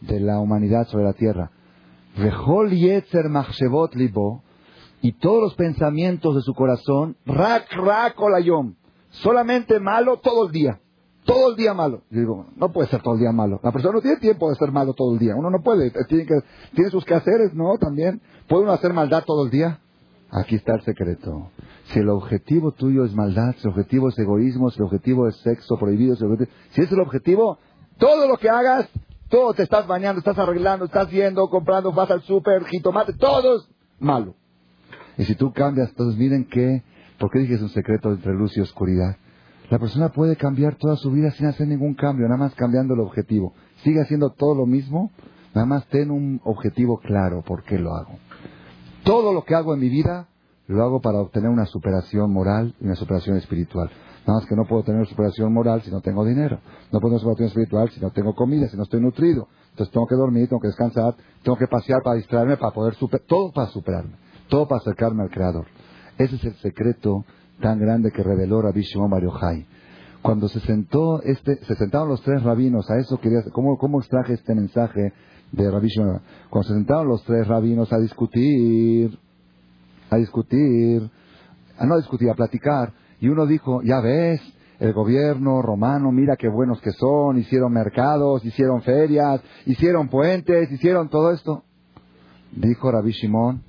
de la humanidad sobre la tierra. Vejol Yetzer Machshevot Libo, y todos los pensamientos de su corazón, Rak Rak Olayom, solamente malo todo el día. Todo el día malo. Yo digo, no puede ser todo el día malo. La persona no tiene tiempo de ser malo todo el día. Uno no puede. Tiene, que, tiene sus quehaceres, ¿no? También. ¿Puede uno hacer maldad todo el día? Aquí está el secreto. Si el objetivo tuyo es maldad, si el objetivo es egoísmo, si el objetivo es sexo prohibido, si, si es el objetivo, todo lo que hagas, todo te estás bañando, estás arreglando, estás yendo, comprando, vas al súper, jitomate, todo es malo. Y si tú cambias, entonces miren que, ¿por qué dije es un secreto entre luz y oscuridad? La persona puede cambiar toda su vida sin hacer ningún cambio, nada más cambiando el objetivo. Sigue haciendo todo lo mismo, nada más ten un objetivo claro, ¿por qué lo hago? Todo lo que hago en mi vida lo hago para obtener una superación moral y una superación espiritual. Nada más que no puedo tener superación moral si no tengo dinero. No puedo tener superación espiritual si no tengo comida, si no estoy nutrido. Entonces tengo que dormir, tengo que descansar, tengo que pasear para distraerme, para poder superar. Todo para superarme. Todo para acercarme al Creador. Ese es el secreto tan grande que reveló Rabbi Shimon Bar Cuando se sentó este, se sentaron los tres rabinos, a eso quería, ¿cómo, cómo extraje este mensaje de Rabbi Shimon? Cuando se sentaron los tres rabinos a discutir, a discutir a no discutir, a platicar. Y uno dijo, ya ves, el gobierno romano, mira qué buenos que son, hicieron mercados, hicieron ferias, hicieron puentes, hicieron todo esto. Dijo Rabbi Shimon,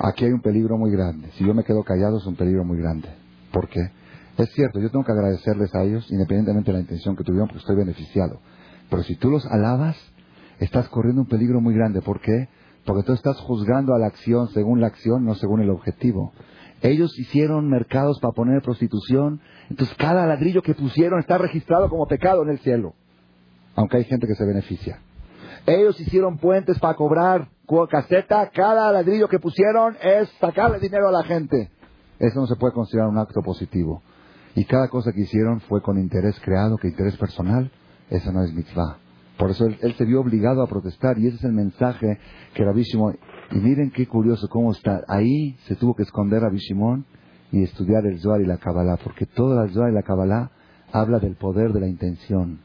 aquí hay un peligro muy grande. Si yo me quedo callado es un peligro muy grande. ¿Por qué? Es cierto, yo tengo que agradecerles a ellos, independientemente de la intención que tuvieron, porque estoy beneficiado. Pero si tú los alabas, estás corriendo un peligro muy grande. ¿Por qué? Porque tú estás juzgando a la acción según la acción, no según el objetivo. Ellos hicieron mercados para poner prostitución, entonces cada ladrillo que pusieron está registrado como pecado en el cielo, aunque hay gente que se beneficia. Ellos hicieron puentes para cobrar caseta, cada ladrillo que pusieron es sacarle dinero a la gente. Eso no se puede considerar un acto positivo. Y cada cosa que hicieron fue con interés creado, que interés personal, eso no es mitzvah. Por eso él, se vio obligado a protestar y ese es el mensaje que Rabbi Shimon... Y miren qué curioso cómo está. Ahí se tuvo que esconder Rabbi Shimon y estudiar el Zohar y la Kabbalah, porque toda la Zohar y la Kabbalah habla del poder de la intención,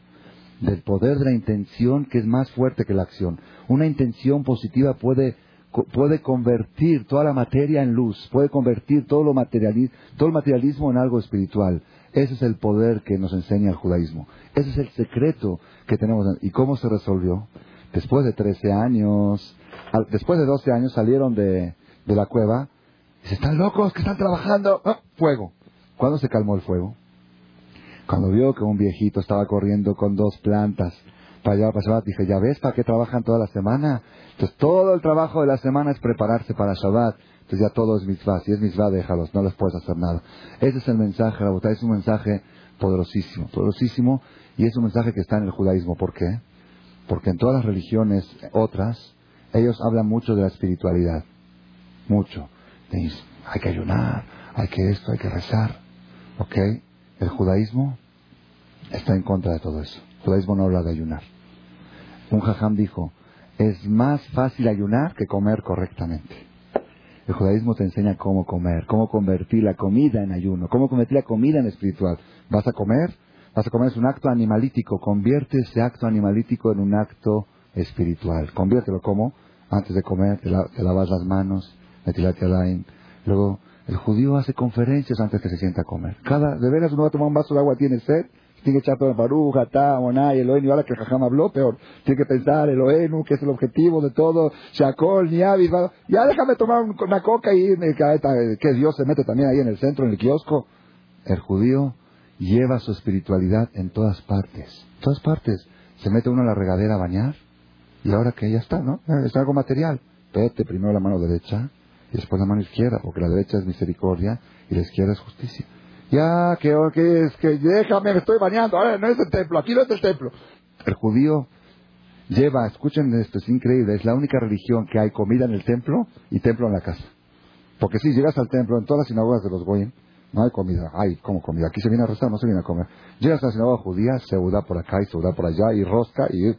del poder de la intención que es más fuerte que la acción. Una intención positiva puede, puede convertir toda la materia en luz, puede convertir todo, lo todo el materialismo en algo espiritual. Ese es el poder que nos enseña el judaísmo. Ese es el secreto que tenemos. ¿Y cómo se resolvió? Después de 13 años, después de 12 años salieron de, la cueva Dice, están locos, que están trabajando. ¡Ah! Fuego. ¿Cuándo se calmó el fuego? Cuando vio que un viejito estaba corriendo con dos plantas para llevar para Shabbat, dije, ¿ya ves para qué trabajan toda la semana? Entonces todo el trabajo de la semana es prepararse para Shabbat. Entonces ya todo es mitzvah. Si es mitzvah, déjalos, no les puedes hacer nada. Ese es el mensaje, la es un mensaje poderosísimo, poderosísimo, y es un mensaje que está en el judaísmo. ¿Por qué? Porque en todas las religiones otras, ellos hablan mucho de la espiritualidad. Mucho hay que ayunar, hay que esto, hay que rezar. ¿Ok? El judaísmo está en contra de todo eso. El judaísmo no habla de ayunar. Un jajam dijo, es más fácil ayunar que comer correctamente. El judaísmo te enseña cómo comer, cómo convertir la comida en ayuno, cómo convertir la comida en espiritual. ¿Vas a comer? Vas a comer es un acto animalítico. Convierte ese acto animalítico en un acto espiritual. Conviértelo como antes de comer, te lavas las manos, Luego, el judío hace conferencias antes que se sienta a comer. Cada, de veras uno va a tomar un vaso de agua, tiene sed, tiene que echar todo el baruja, ta, Elohim, y ahora que jajam habló, peor. Tiene que pensar, Elohenu, que es el objetivo de todo, Shakol, Niavi, ya déjame tomar una coca y que Dios se mete también ahí en el centro, en el kiosco. El judío lleva su espiritualidad en todas partes. En todas partes. Se mete uno a la regadera a bañar y ahora que ya está, ¿no? Es algo material. Vete primero la mano derecha, y después la mano izquierda, porque la derecha es misericordia y la izquierda es justicia. Ya, que, es, que déjame, me estoy bañando, ahora no es el templo, aquí no es el templo. El judío lleva, escuchen esto, es increíble, es la única religión que hay comida en el templo y templo en la casa. Porque si llegas al templo, en todas las sinagogas de los Goyim, no hay comida. Hay como comida. Aquí se viene a rezar, no se viene a comer. Llegas a la sinagoga judía, se uda por acá y se uda por allá, y rosca, y...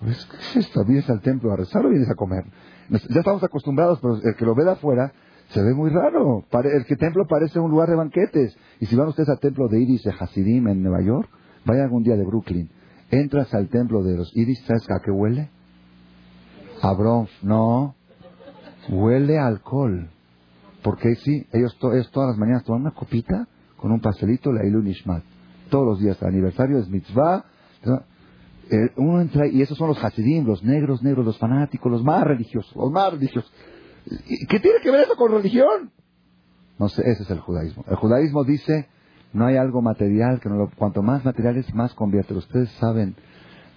Pues, ¿Qué es esto? ¿Vienes al templo a rezar o vienes a comer? Ya estamos acostumbrados, pero el que lo ve de afuera se ve muy raro. El que templo parece un lugar de banquetes. Y si van ustedes al templo de Iris de Hasidim en Nueva York, vayan algún día de Brooklyn. Entras al templo de los Iris, ¿sabes a qué huele? A bronce. No. Huele alcohol. Porque sí, ellos, ellos, todas las mañanas toman una copita con un pastelito, la Ilun Ishmat. Todos los días, aniversario es mitzvah. Eh, uno entra y esos son los hasidim, los negros, negros, los fanáticos, los más religiosos, los más religiosos. ¿Qué tiene que ver eso con religión? No sé, ese es el judaísmo. El judaísmo dice, no hay algo material, que cuanto más material es, más convierte. Ustedes saben,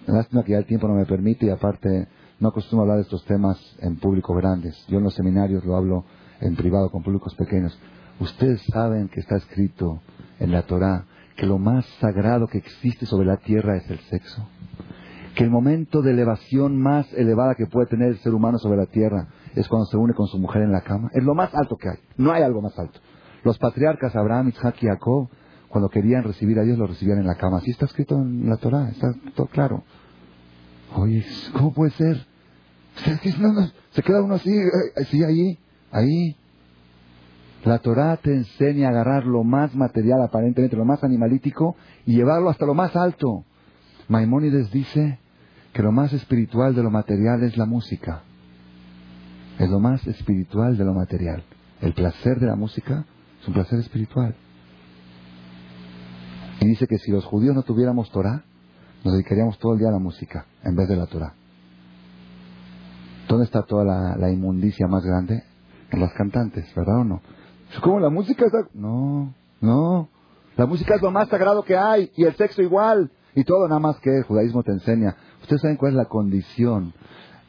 lástima que ya el tiempo no me permite y aparte no acostumbro hablar de estos temas en público grandes. Yo en los seminarios lo hablo en privado con públicos pequeños. Ustedes saben que está escrito en la Torah que lo más sagrado que existe sobre la tierra es el sexo que el momento de elevación más elevada que puede tener el ser humano sobre la tierra es cuando se une con su mujer en la cama. Es lo más alto que hay. No hay algo más alto. Los patriarcas Abraham, Isaac y Jacob, cuando querían recibir a Dios, lo recibían en la cama. Así está escrito en la Torah, está todo claro. Oye, ¿cómo puede ser? Se queda uno así, eh, así ahí, ahí. La Torah te enseña a agarrar lo más material, aparentemente lo más animalítico, y llevarlo hasta lo más alto. Maimónides dice que lo más espiritual de lo material es la música. Es lo más espiritual de lo material. El placer de la música Es un placer espiritual. Y dice que si los judíos no tuviéramos Torah, nos dedicaríamos todo el día a la música en vez de la Torah. ¿Dónde está toda la, inmundicia más grande? En las cantantes, ¿verdad o no? ¿Cómo la música está? No, no. La música es lo más sagrado que hay y el sexo igual. Y todo nada más que el judaísmo te enseña. Ustedes saben cuál es la condición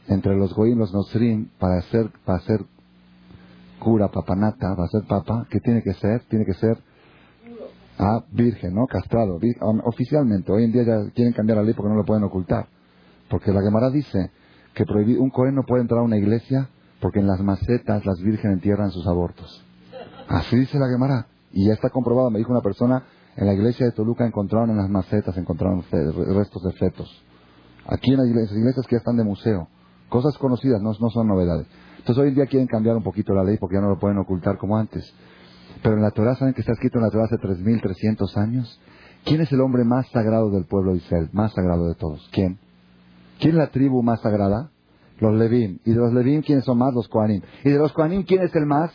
entre los goyim y los nosrim para ser, para ser cura, papanata, para ser papa. ¿Qué tiene que ser? Tiene que ser ah, virgen, ¿no? Castrado. Oficialmente. Hoy en día ya quieren cambiar la ley porque no lo pueden ocultar. Porque la Gemara dice que un cohen no puede entrar a una iglesia porque en las macetas las vírgenes entierran sus abortos. Así dice la Gemara. Y ya está comprobado. Me dijo una persona, en la iglesia de Toluca encontraron en las macetas, encontraron restos de fetos. Aquí en las iglesias, que ya están de museo. Cosas conocidas, no, no son novedades. Entonces hoy en día quieren cambiar un poquito la ley porque ya no lo pueden ocultar como antes. Pero en la Torah, ¿saben que está escrito en la Torah hace 3.300 años? ¿Quién es el hombre más sagrado del pueblo de Israel? Más sagrado de todos. ¿Quién? ¿Quién es la tribu más sagrada? Los Levim. ¿Y de los Levim quiénes son más? Los Koanim. ¿Y de los Koanim quién es el más?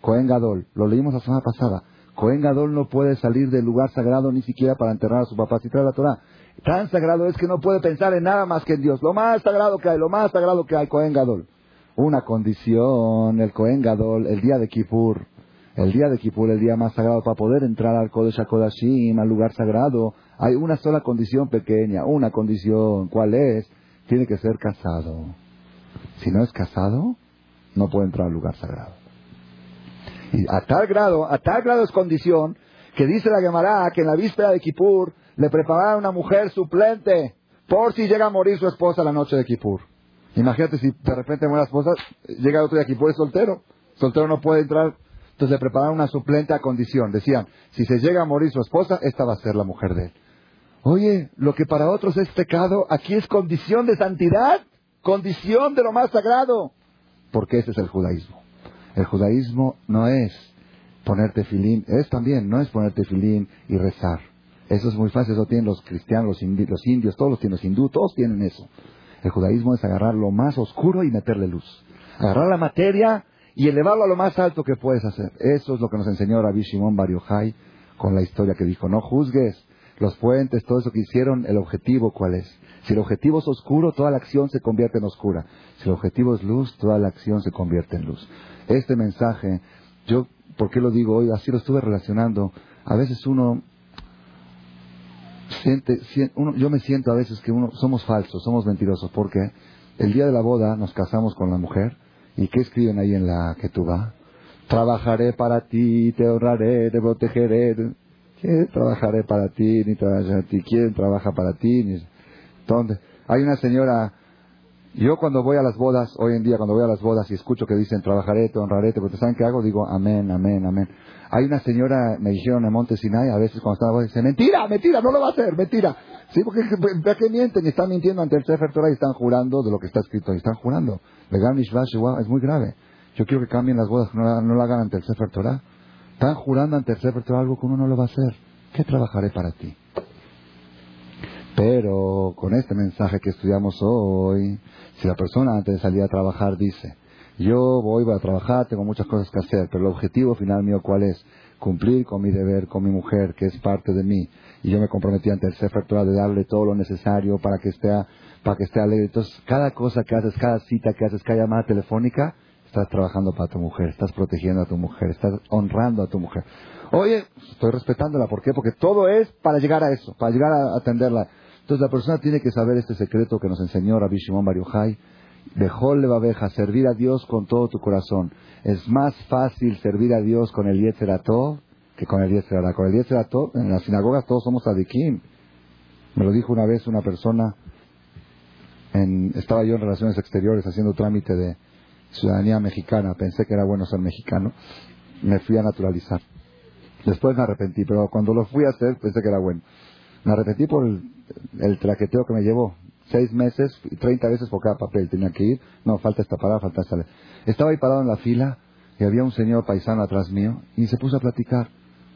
Cohen Gadol. Lo leímos la semana pasada. Cohen Gadol no puede salir del lugar sagrado ni siquiera para enterrar a su papá. Si trae la Torah. Tan sagrado es que no puede pensar en nada más que en Dios. Lo más sagrado que hay, lo más sagrado que hay, Cohen Gadol. Una condición, el Cohen Gadol, el día de Kippur. El día de Kippur, el día más sagrado, para poder entrar al Kodesh HaKodashim, al lugar sagrado, hay una sola condición pequeña, una condición. ¿Cuál es? Tiene que ser casado. Si no es casado, no puede entrar al lugar sagrado. Y a tal grado, a tal grado es condición, que dice la Gemara que en la víspera de Kippur le prepararon una mujer suplente por si llega a morir su esposa la noche de Kippur. Imagínate si de repente muere la esposa, llega otro día Kippur es soltero. Soltero no puede entrar entonces le prepararon una suplente a condición. Decían, si se llega a morir su esposa, esta va a ser la mujer de él. Oye, lo que para otros es pecado, aquí es condición de santidad, condición de lo más sagrado. Porque ese es el judaísmo. El judaísmo no es ponerte filín, es también, no es ponerte filín y rezar. Eso es muy fácil, eso tienen los cristianos, los, indios, todos los tienen los hindú, todos tienen eso. El judaísmo es agarrar lo más oscuro y meterle luz. Agarrar la materia y elevarlo a lo más alto que puedes hacer. Eso es lo que nos enseñó Rabbi Shimon Bar con la historia que dijo, no juzgues los puentes, todo eso que hicieron, el objetivo cuál es. Si el objetivo es oscuro, toda la acción se convierte en oscura. Si el objetivo es luz, toda la acción se convierte en luz. Este mensaje, yo, ¿por qué lo digo hoy? Así lo estuve relacionando. A veces uno siente, uno, yo me siento a veces que uno, somos falsos, somos mentirosos, porque el día de la boda nos casamos con la mujer, ¿Y qué escriben ahí en la que tú vas? Trabajaré para ti, te honraré, te protegeré. ¿Quién trabajaré para ti, ni trabajaré ti? ¿Quién trabaja para ti? Ni... Hay una señora, yo cuando voy a las bodas, hoy en día cuando voy a las bodas y escucho que dicen trabajaré, te honraré, te ¿saben qué hago? Digo amén, amén, amén. Hay una señora, me dijeron en Monte Sinai, a veces cuando estaba dice, mentira, mentira, no lo va a hacer, mentira. Sí, porque ¿para qué mienten? Y están mintiendo ante el Sefer Torah y están jurando de lo que está escrito, y están jurando. es muy grave. Yo quiero que cambien las bodas, no, no lo hagan ante el Sefer Torah. Están jurando ante el Sefer Torah algo que uno no lo va a hacer. ¿Qué trabajaré para ti? Pero con este mensaje que estudiamos hoy, si la persona antes de salir a trabajar dice, yo voy a trabajar, tengo muchas cosas que hacer, pero el objetivo final mío cuál es? Cumplir con mi deber, con mi mujer, que es parte de mí. Y yo me comprometí ante el Sefer Torah de darle todo lo necesario para que esté, para que esté alegre. Entonces, cada cosa que haces, cada cita que haces, cada llamada telefónica, estás trabajando para tu mujer, estás protegiendo a tu mujer, estás honrando a tu mujer. Oye, estoy respetándola, ¿por qué? Porque todo es para llegar a eso, para llegar a atenderla. Entonces la persona tiene que saber este secreto que nos enseñó Rabbi Shimon Bar Yochai, Dejó babeja, servir a Dios con todo tu corazón. Es más fácil servir a Dios con el Yetzerato que con el Yetzerara. Con el Yetzerato, en las sinagogas todos somos adikim. Me lo dijo una vez una persona, en, estaba yo en Relaciones Exteriores haciendo trámite de ciudadanía mexicana. Pensé que era bueno ser mexicano. Me fui a naturalizar. Después me arrepentí, pero cuando lo fui a hacer pensé que era bueno. Me arrepentí por el, el traqueteo que me llevó seis meses treinta veces por cada papel tenía que ir. No, falta esta parada, falta esta. Estaba ahí parado en la fila y había un señor paisano atrás mío y se puso a platicar.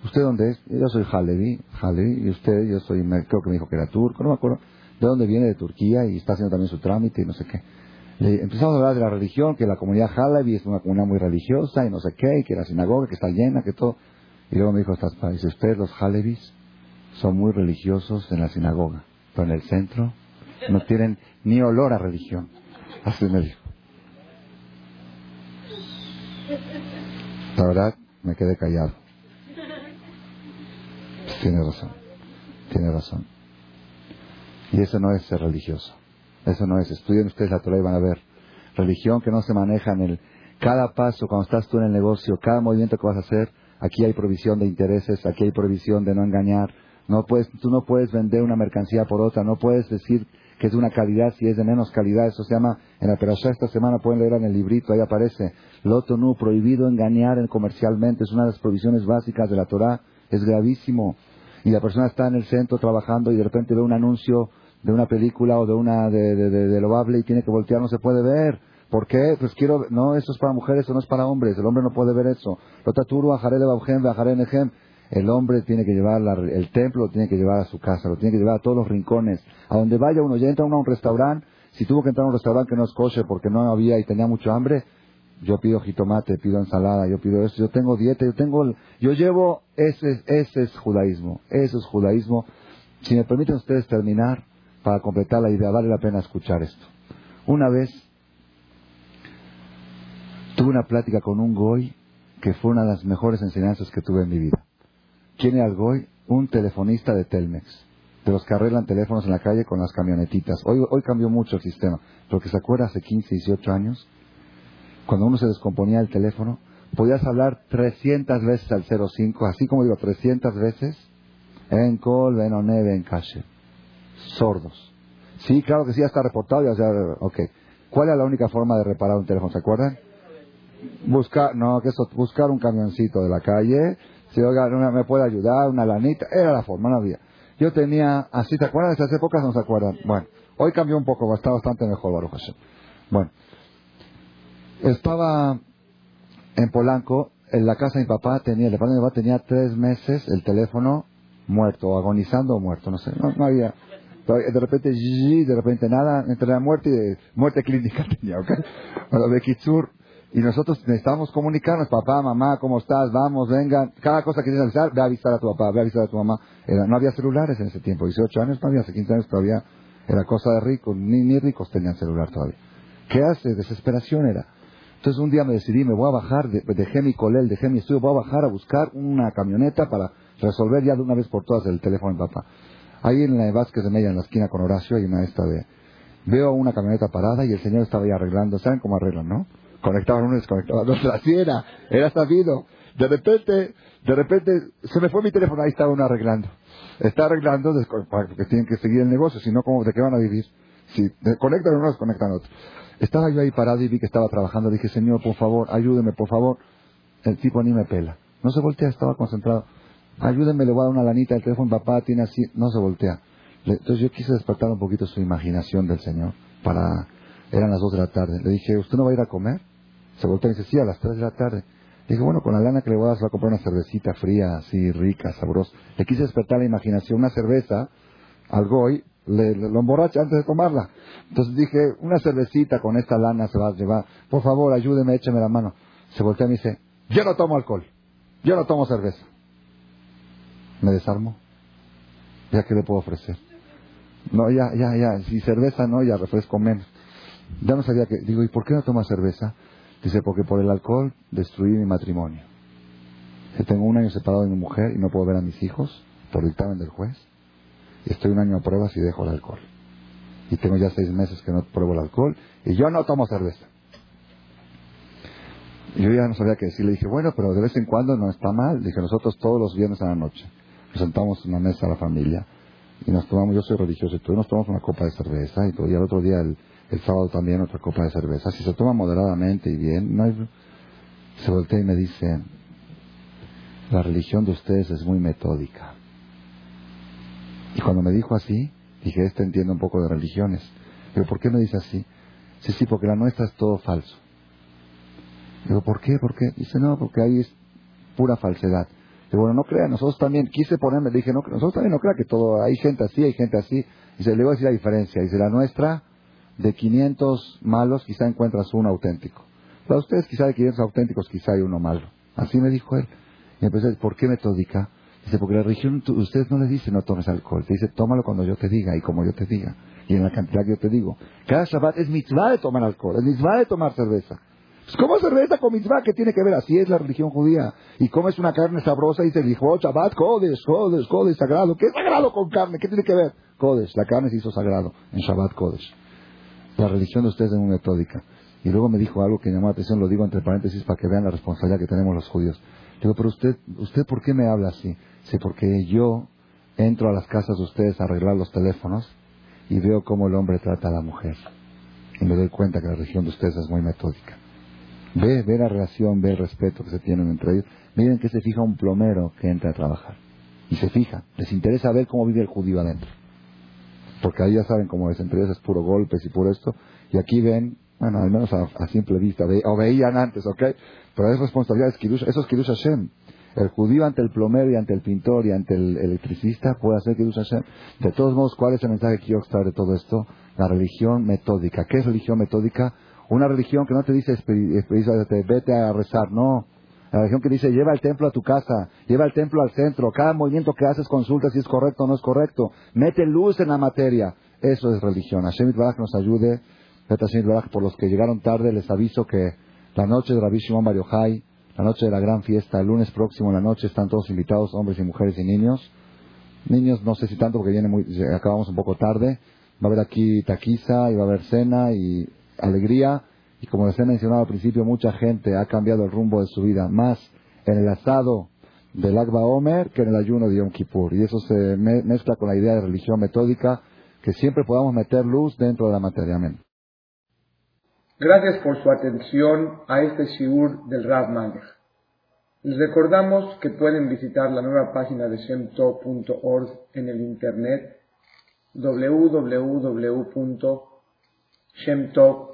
¿Usted dónde es? Yo soy Halevi, Halevi, y usted, yo soy, creo que me dijo que era turco, no me acuerdo. ¿De dónde viene? De Turquía y está haciendo también su trámite y no sé qué. Empezamos a hablar de la religión, que la comunidad Halabi es una comunidad muy religiosa y no sé qué, y que la sinagoga que está llena, que todo. Y luego me dijo, dice, ustedes los Halebis son muy religiosos en la sinagoga, pero en el centro no tienen ni olor a religión. Así me dijo. La verdad, me quedé callado. tiene razón, tiene razón. Y eso no es ser religioso. Eso no es. Estudien ustedes la Torah y van a ver. Religión que no se maneja en el... Cada paso, cuando estás tú en el negocio, cada movimiento que vas a hacer, aquí hay provisión de intereses, aquí hay provisión de no engañar. No puedes, tú no puedes vender una mercancía por otra, no puedes decir que es de una calidad si es de menos calidad. Eso se llama, en la perashá esta semana pueden leer en el librito, ahí aparece, loto no, prohibido engañar comercialmente, es una de las provisiones básicas de la Torah, es gravísimo. Y la persona está en el centro trabajando y de repente ve un anuncio de una película o de una de, de, de, de y tiene que voltear, no se puede ver. ¿Por qué? Pues quiero, no, eso es para mujeres, eso no es para hombres, el hombre no puede ver eso. El hombre tiene que llevar el templo, lo tiene que llevar a su casa, lo tiene que llevar a todos los rincones. A donde vaya uno, ya entra uno a un restaurante, si tuvo que entrar a un restaurante que no es coche porque no había y tenía mucho hambre, yo pido jitomate, pido ensalada, yo pido esto, yo tengo dieta, yo tengo, yo llevo, ese, ese es judaísmo, eso es judaísmo. Si me permiten ustedes terminar, para completar la idea, vale la pena escuchar esto. Una vez tuve una plática con un goy que fue una de las mejores enseñanzas que tuve en mi vida. ¿Quién era el? Un telefonista de Telmex, de los que arreglan teléfonos en la calle con las camionetitas. Hoy, hoy cambió mucho el sistema, porque se acuerda hace 15, 18 años, cuando uno se descomponía el teléfono, podías hablar 300 veces al 05, así como digo, 300 veces, en col, en neve, en calle sordos. Sí, claro que sí, ya está reportado. Ya, ya, ok. ¿Cuál era la única forma de reparar un teléfono? ¿Se acuerdan? Buscar, no, que eso, buscar un camioncito de la calle. Si oiga, me puede ayudar, una lanita. Era la forma, no había. Yo tenía, así, ¿te acuerdan? De esas épocas no se acuerdan. Bueno, hoy cambió un poco, está bastante mejor, Baruch Hashem. Bueno, estaba en Polanco, en la casa de mi papá tenía, el padre de mi papá tenía tres meses el teléfono muerto, agonizando o muerto, no sé, no, no había, de repente, de repente nada, entre la muerte y muerte clínica tenía, ¿ok? Bueno, de Kitsur, y nosotros necesitamos comunicarnos, papá, mamá, ¿cómo estás? Vamos, vengan. Cada cosa que tienes que avisar, ve a avisar a tu papá, ve a avisar a tu mamá. no había celulares en ese tiempo, 18 años no había, hace 15 años todavía era cosa de ricos, ni, ni ricos tenían celular todavía. ¿Qué hace? Desesperación era. Entonces un día me decidí, me voy a bajar, dejé mi colel, dejé mi estudio, voy a bajar a buscar una camioneta para resolver ya de una vez por todas el teléfono de papá. Ahí en la Vázquez de Mella, en la esquina con Horacio, hay una esta de... Veo una camioneta parada y el señor estaba ahí arreglando. ¿Saben cómo arreglan, no? Conectaban uno y desconectaban otro. Así era. Era sabido. De repente, de repente, se me fue mi teléfono. Ahí estaba uno arreglando. Está arreglando porque tienen que seguir el negocio. Si no, ¿de qué van a vivir? Si conectan uno, desconectan otro. Estaba yo ahí parado y vi que estaba trabajando. Dije, señor, por favor, ayúdeme, por favor. El tipo ni me pela. No se voltea, estaba concentrado. Ayúdenme, le voy a dar una lanita, el teléfono papá tiene así, no se voltea. Entonces yo quise despertar un poquito su imaginación del Señor para, eran las dos de la tarde. Le dije, ¿usted no va a ir a comer? Se voltea y dice, sí, a las tres de la tarde. Le dije, bueno, con la lana que le voy a dar, se va a comprar una cervecita fría, así, rica, sabrosa. Le quise despertar la imaginación, una cerveza, al goy, le, lo emborracha antes de tomarla. Entonces dije, una cervecita con esta lana se va a llevar. Por favor, ayúdeme, écheme la mano. Se voltea y me dice, yo no tomo alcohol. Yo no tomo cerveza me desarmo. ¿Ya qué le puedo ofrecer? No, ya, ya, ya. Si cerveza no, ya refresco menos. Ya no sabía que. Digo, ¿y por qué no toma cerveza? Dice, porque por el alcohol destruí mi matrimonio. Tengo un año separado de mi mujer y no puedo ver a mis hijos por dictamen del juez. Y estoy un año a pruebas y dejo el alcohol. Y tengo ya seis meses que no pruebo el alcohol y yo no tomo cerveza. Yo ya no sabía qué decir. Le dije, bueno, pero de vez en cuando no está mal. Dije, nosotros todos los viernes a la noche presentamos una mesa a la familia y nos tomamos, yo soy religioso y todos nos tomamos una copa de cerveza y, todo, y al otro día, el, sábado también, otra copa de cerveza. Si se toma moderadamente y bien, no se voltea y me dice, la religión de ustedes es muy metódica. Y cuando me dijo así, dije, este entiende un poco de religiones. Pero ¿por qué me dice así? Sí, sí, porque la nuestra es todo falso. Digo, ¿por qué? ¿Por qué? Dice, no, porque ahí es pura falsedad bueno, no crea, nosotros también, quise ponerme, dije, no, nosotros también no crea que todo, hay gente así, hay gente así. Dice, le voy a decir la diferencia. Dice, la nuestra de 500 malos quizá encuentras uno auténtico. Para ustedes quizá de 500 auténticos quizá hay uno malo. Así me dijo él. Y empecé, ¿por qué metódica? Dice, porque la religión, ustedes no le dicen no tomes alcohol. Te dice, tómalo cuando yo te diga y como yo te diga. Y en la cantidad que yo te digo. Cada Shabbat es mitzvah de tomar alcohol, es mitzvah de tomar cerveza. Pues, ¿Cómo cerveza con mitzvah? ¿Qué tiene que ver? Así es la religión judía. Y comes una carne sabrosa y dice, dijo, Shabbat, Kodesh, Kodesh, Kodesh, sagrado. ¿Qué es sagrado con carne? ¿Qué tiene que ver? Kodesh, la carne se hizo sagrado en Shabbat Kodesh. La religión de ustedes es muy metódica. Y luego me dijo algo que llamó la atención, lo digo entre paréntesis para que vean la responsabilidad que tenemos los judíos. Digo, pero usted, ¿usted por qué me habla así? Sí, porque yo entro a las casas de ustedes a arreglar los teléfonos y veo cómo el hombre trata a la mujer. Y me doy cuenta que la religión de ustedes es muy metódica. Ve, ve la relación, ve el respeto que se tienen entre ellos. Miren que se fija un plomero que entra a trabajar. Y se fija. Les interesa ver cómo vive el judío adentro. Porque ahí ya saben cómo es. Entre es puro golpes y puro esto. Y aquí ven, bueno, al menos a, simple vista, o veían antes, ¿ok? Pero es responsabilidad, es eso es Kiddush Hashem. El judío ante el plomero y ante el pintor y ante el electricista puede hacer Kiddush Hashem. De todos modos, ¿cuál es el mensaje que quiero extraer de todo esto? La religión metódica. ¿Qué es religión metódica? Una religión que no te dice vete a rezar, no. La religión que dice lleva el templo a tu casa, lleva el templo al centro, cada movimiento que haces consulta si es correcto o no es correcto, mete luz en la materia. Eso es religión. Hashem Baraj nos ayude. Por los que llegaron tarde, les aviso que la noche de Rabbi Shimon Bar la noche de la gran fiesta, el lunes próximo en la noche, están todos invitados, hombres y mujeres y niños. Niños no sé si tanto porque viene muy, acabamos un poco tarde. Va a haber aquí taquiza y va a haber cena y alegría. Y como les he mencionado al principio, mucha gente ha cambiado el rumbo de su vida, más en el asado del Agba Omer que en el ayuno de Yom Kippur. Y eso se mezcla con la idea de religión metódica, que siempre podamos meter luz dentro de la materia. Amén.
Gracias por su atención a este shiur del Rav Malech. Les recordamos que pueden visitar la nueva página de shemtov.org en el internet www.shemtov.org.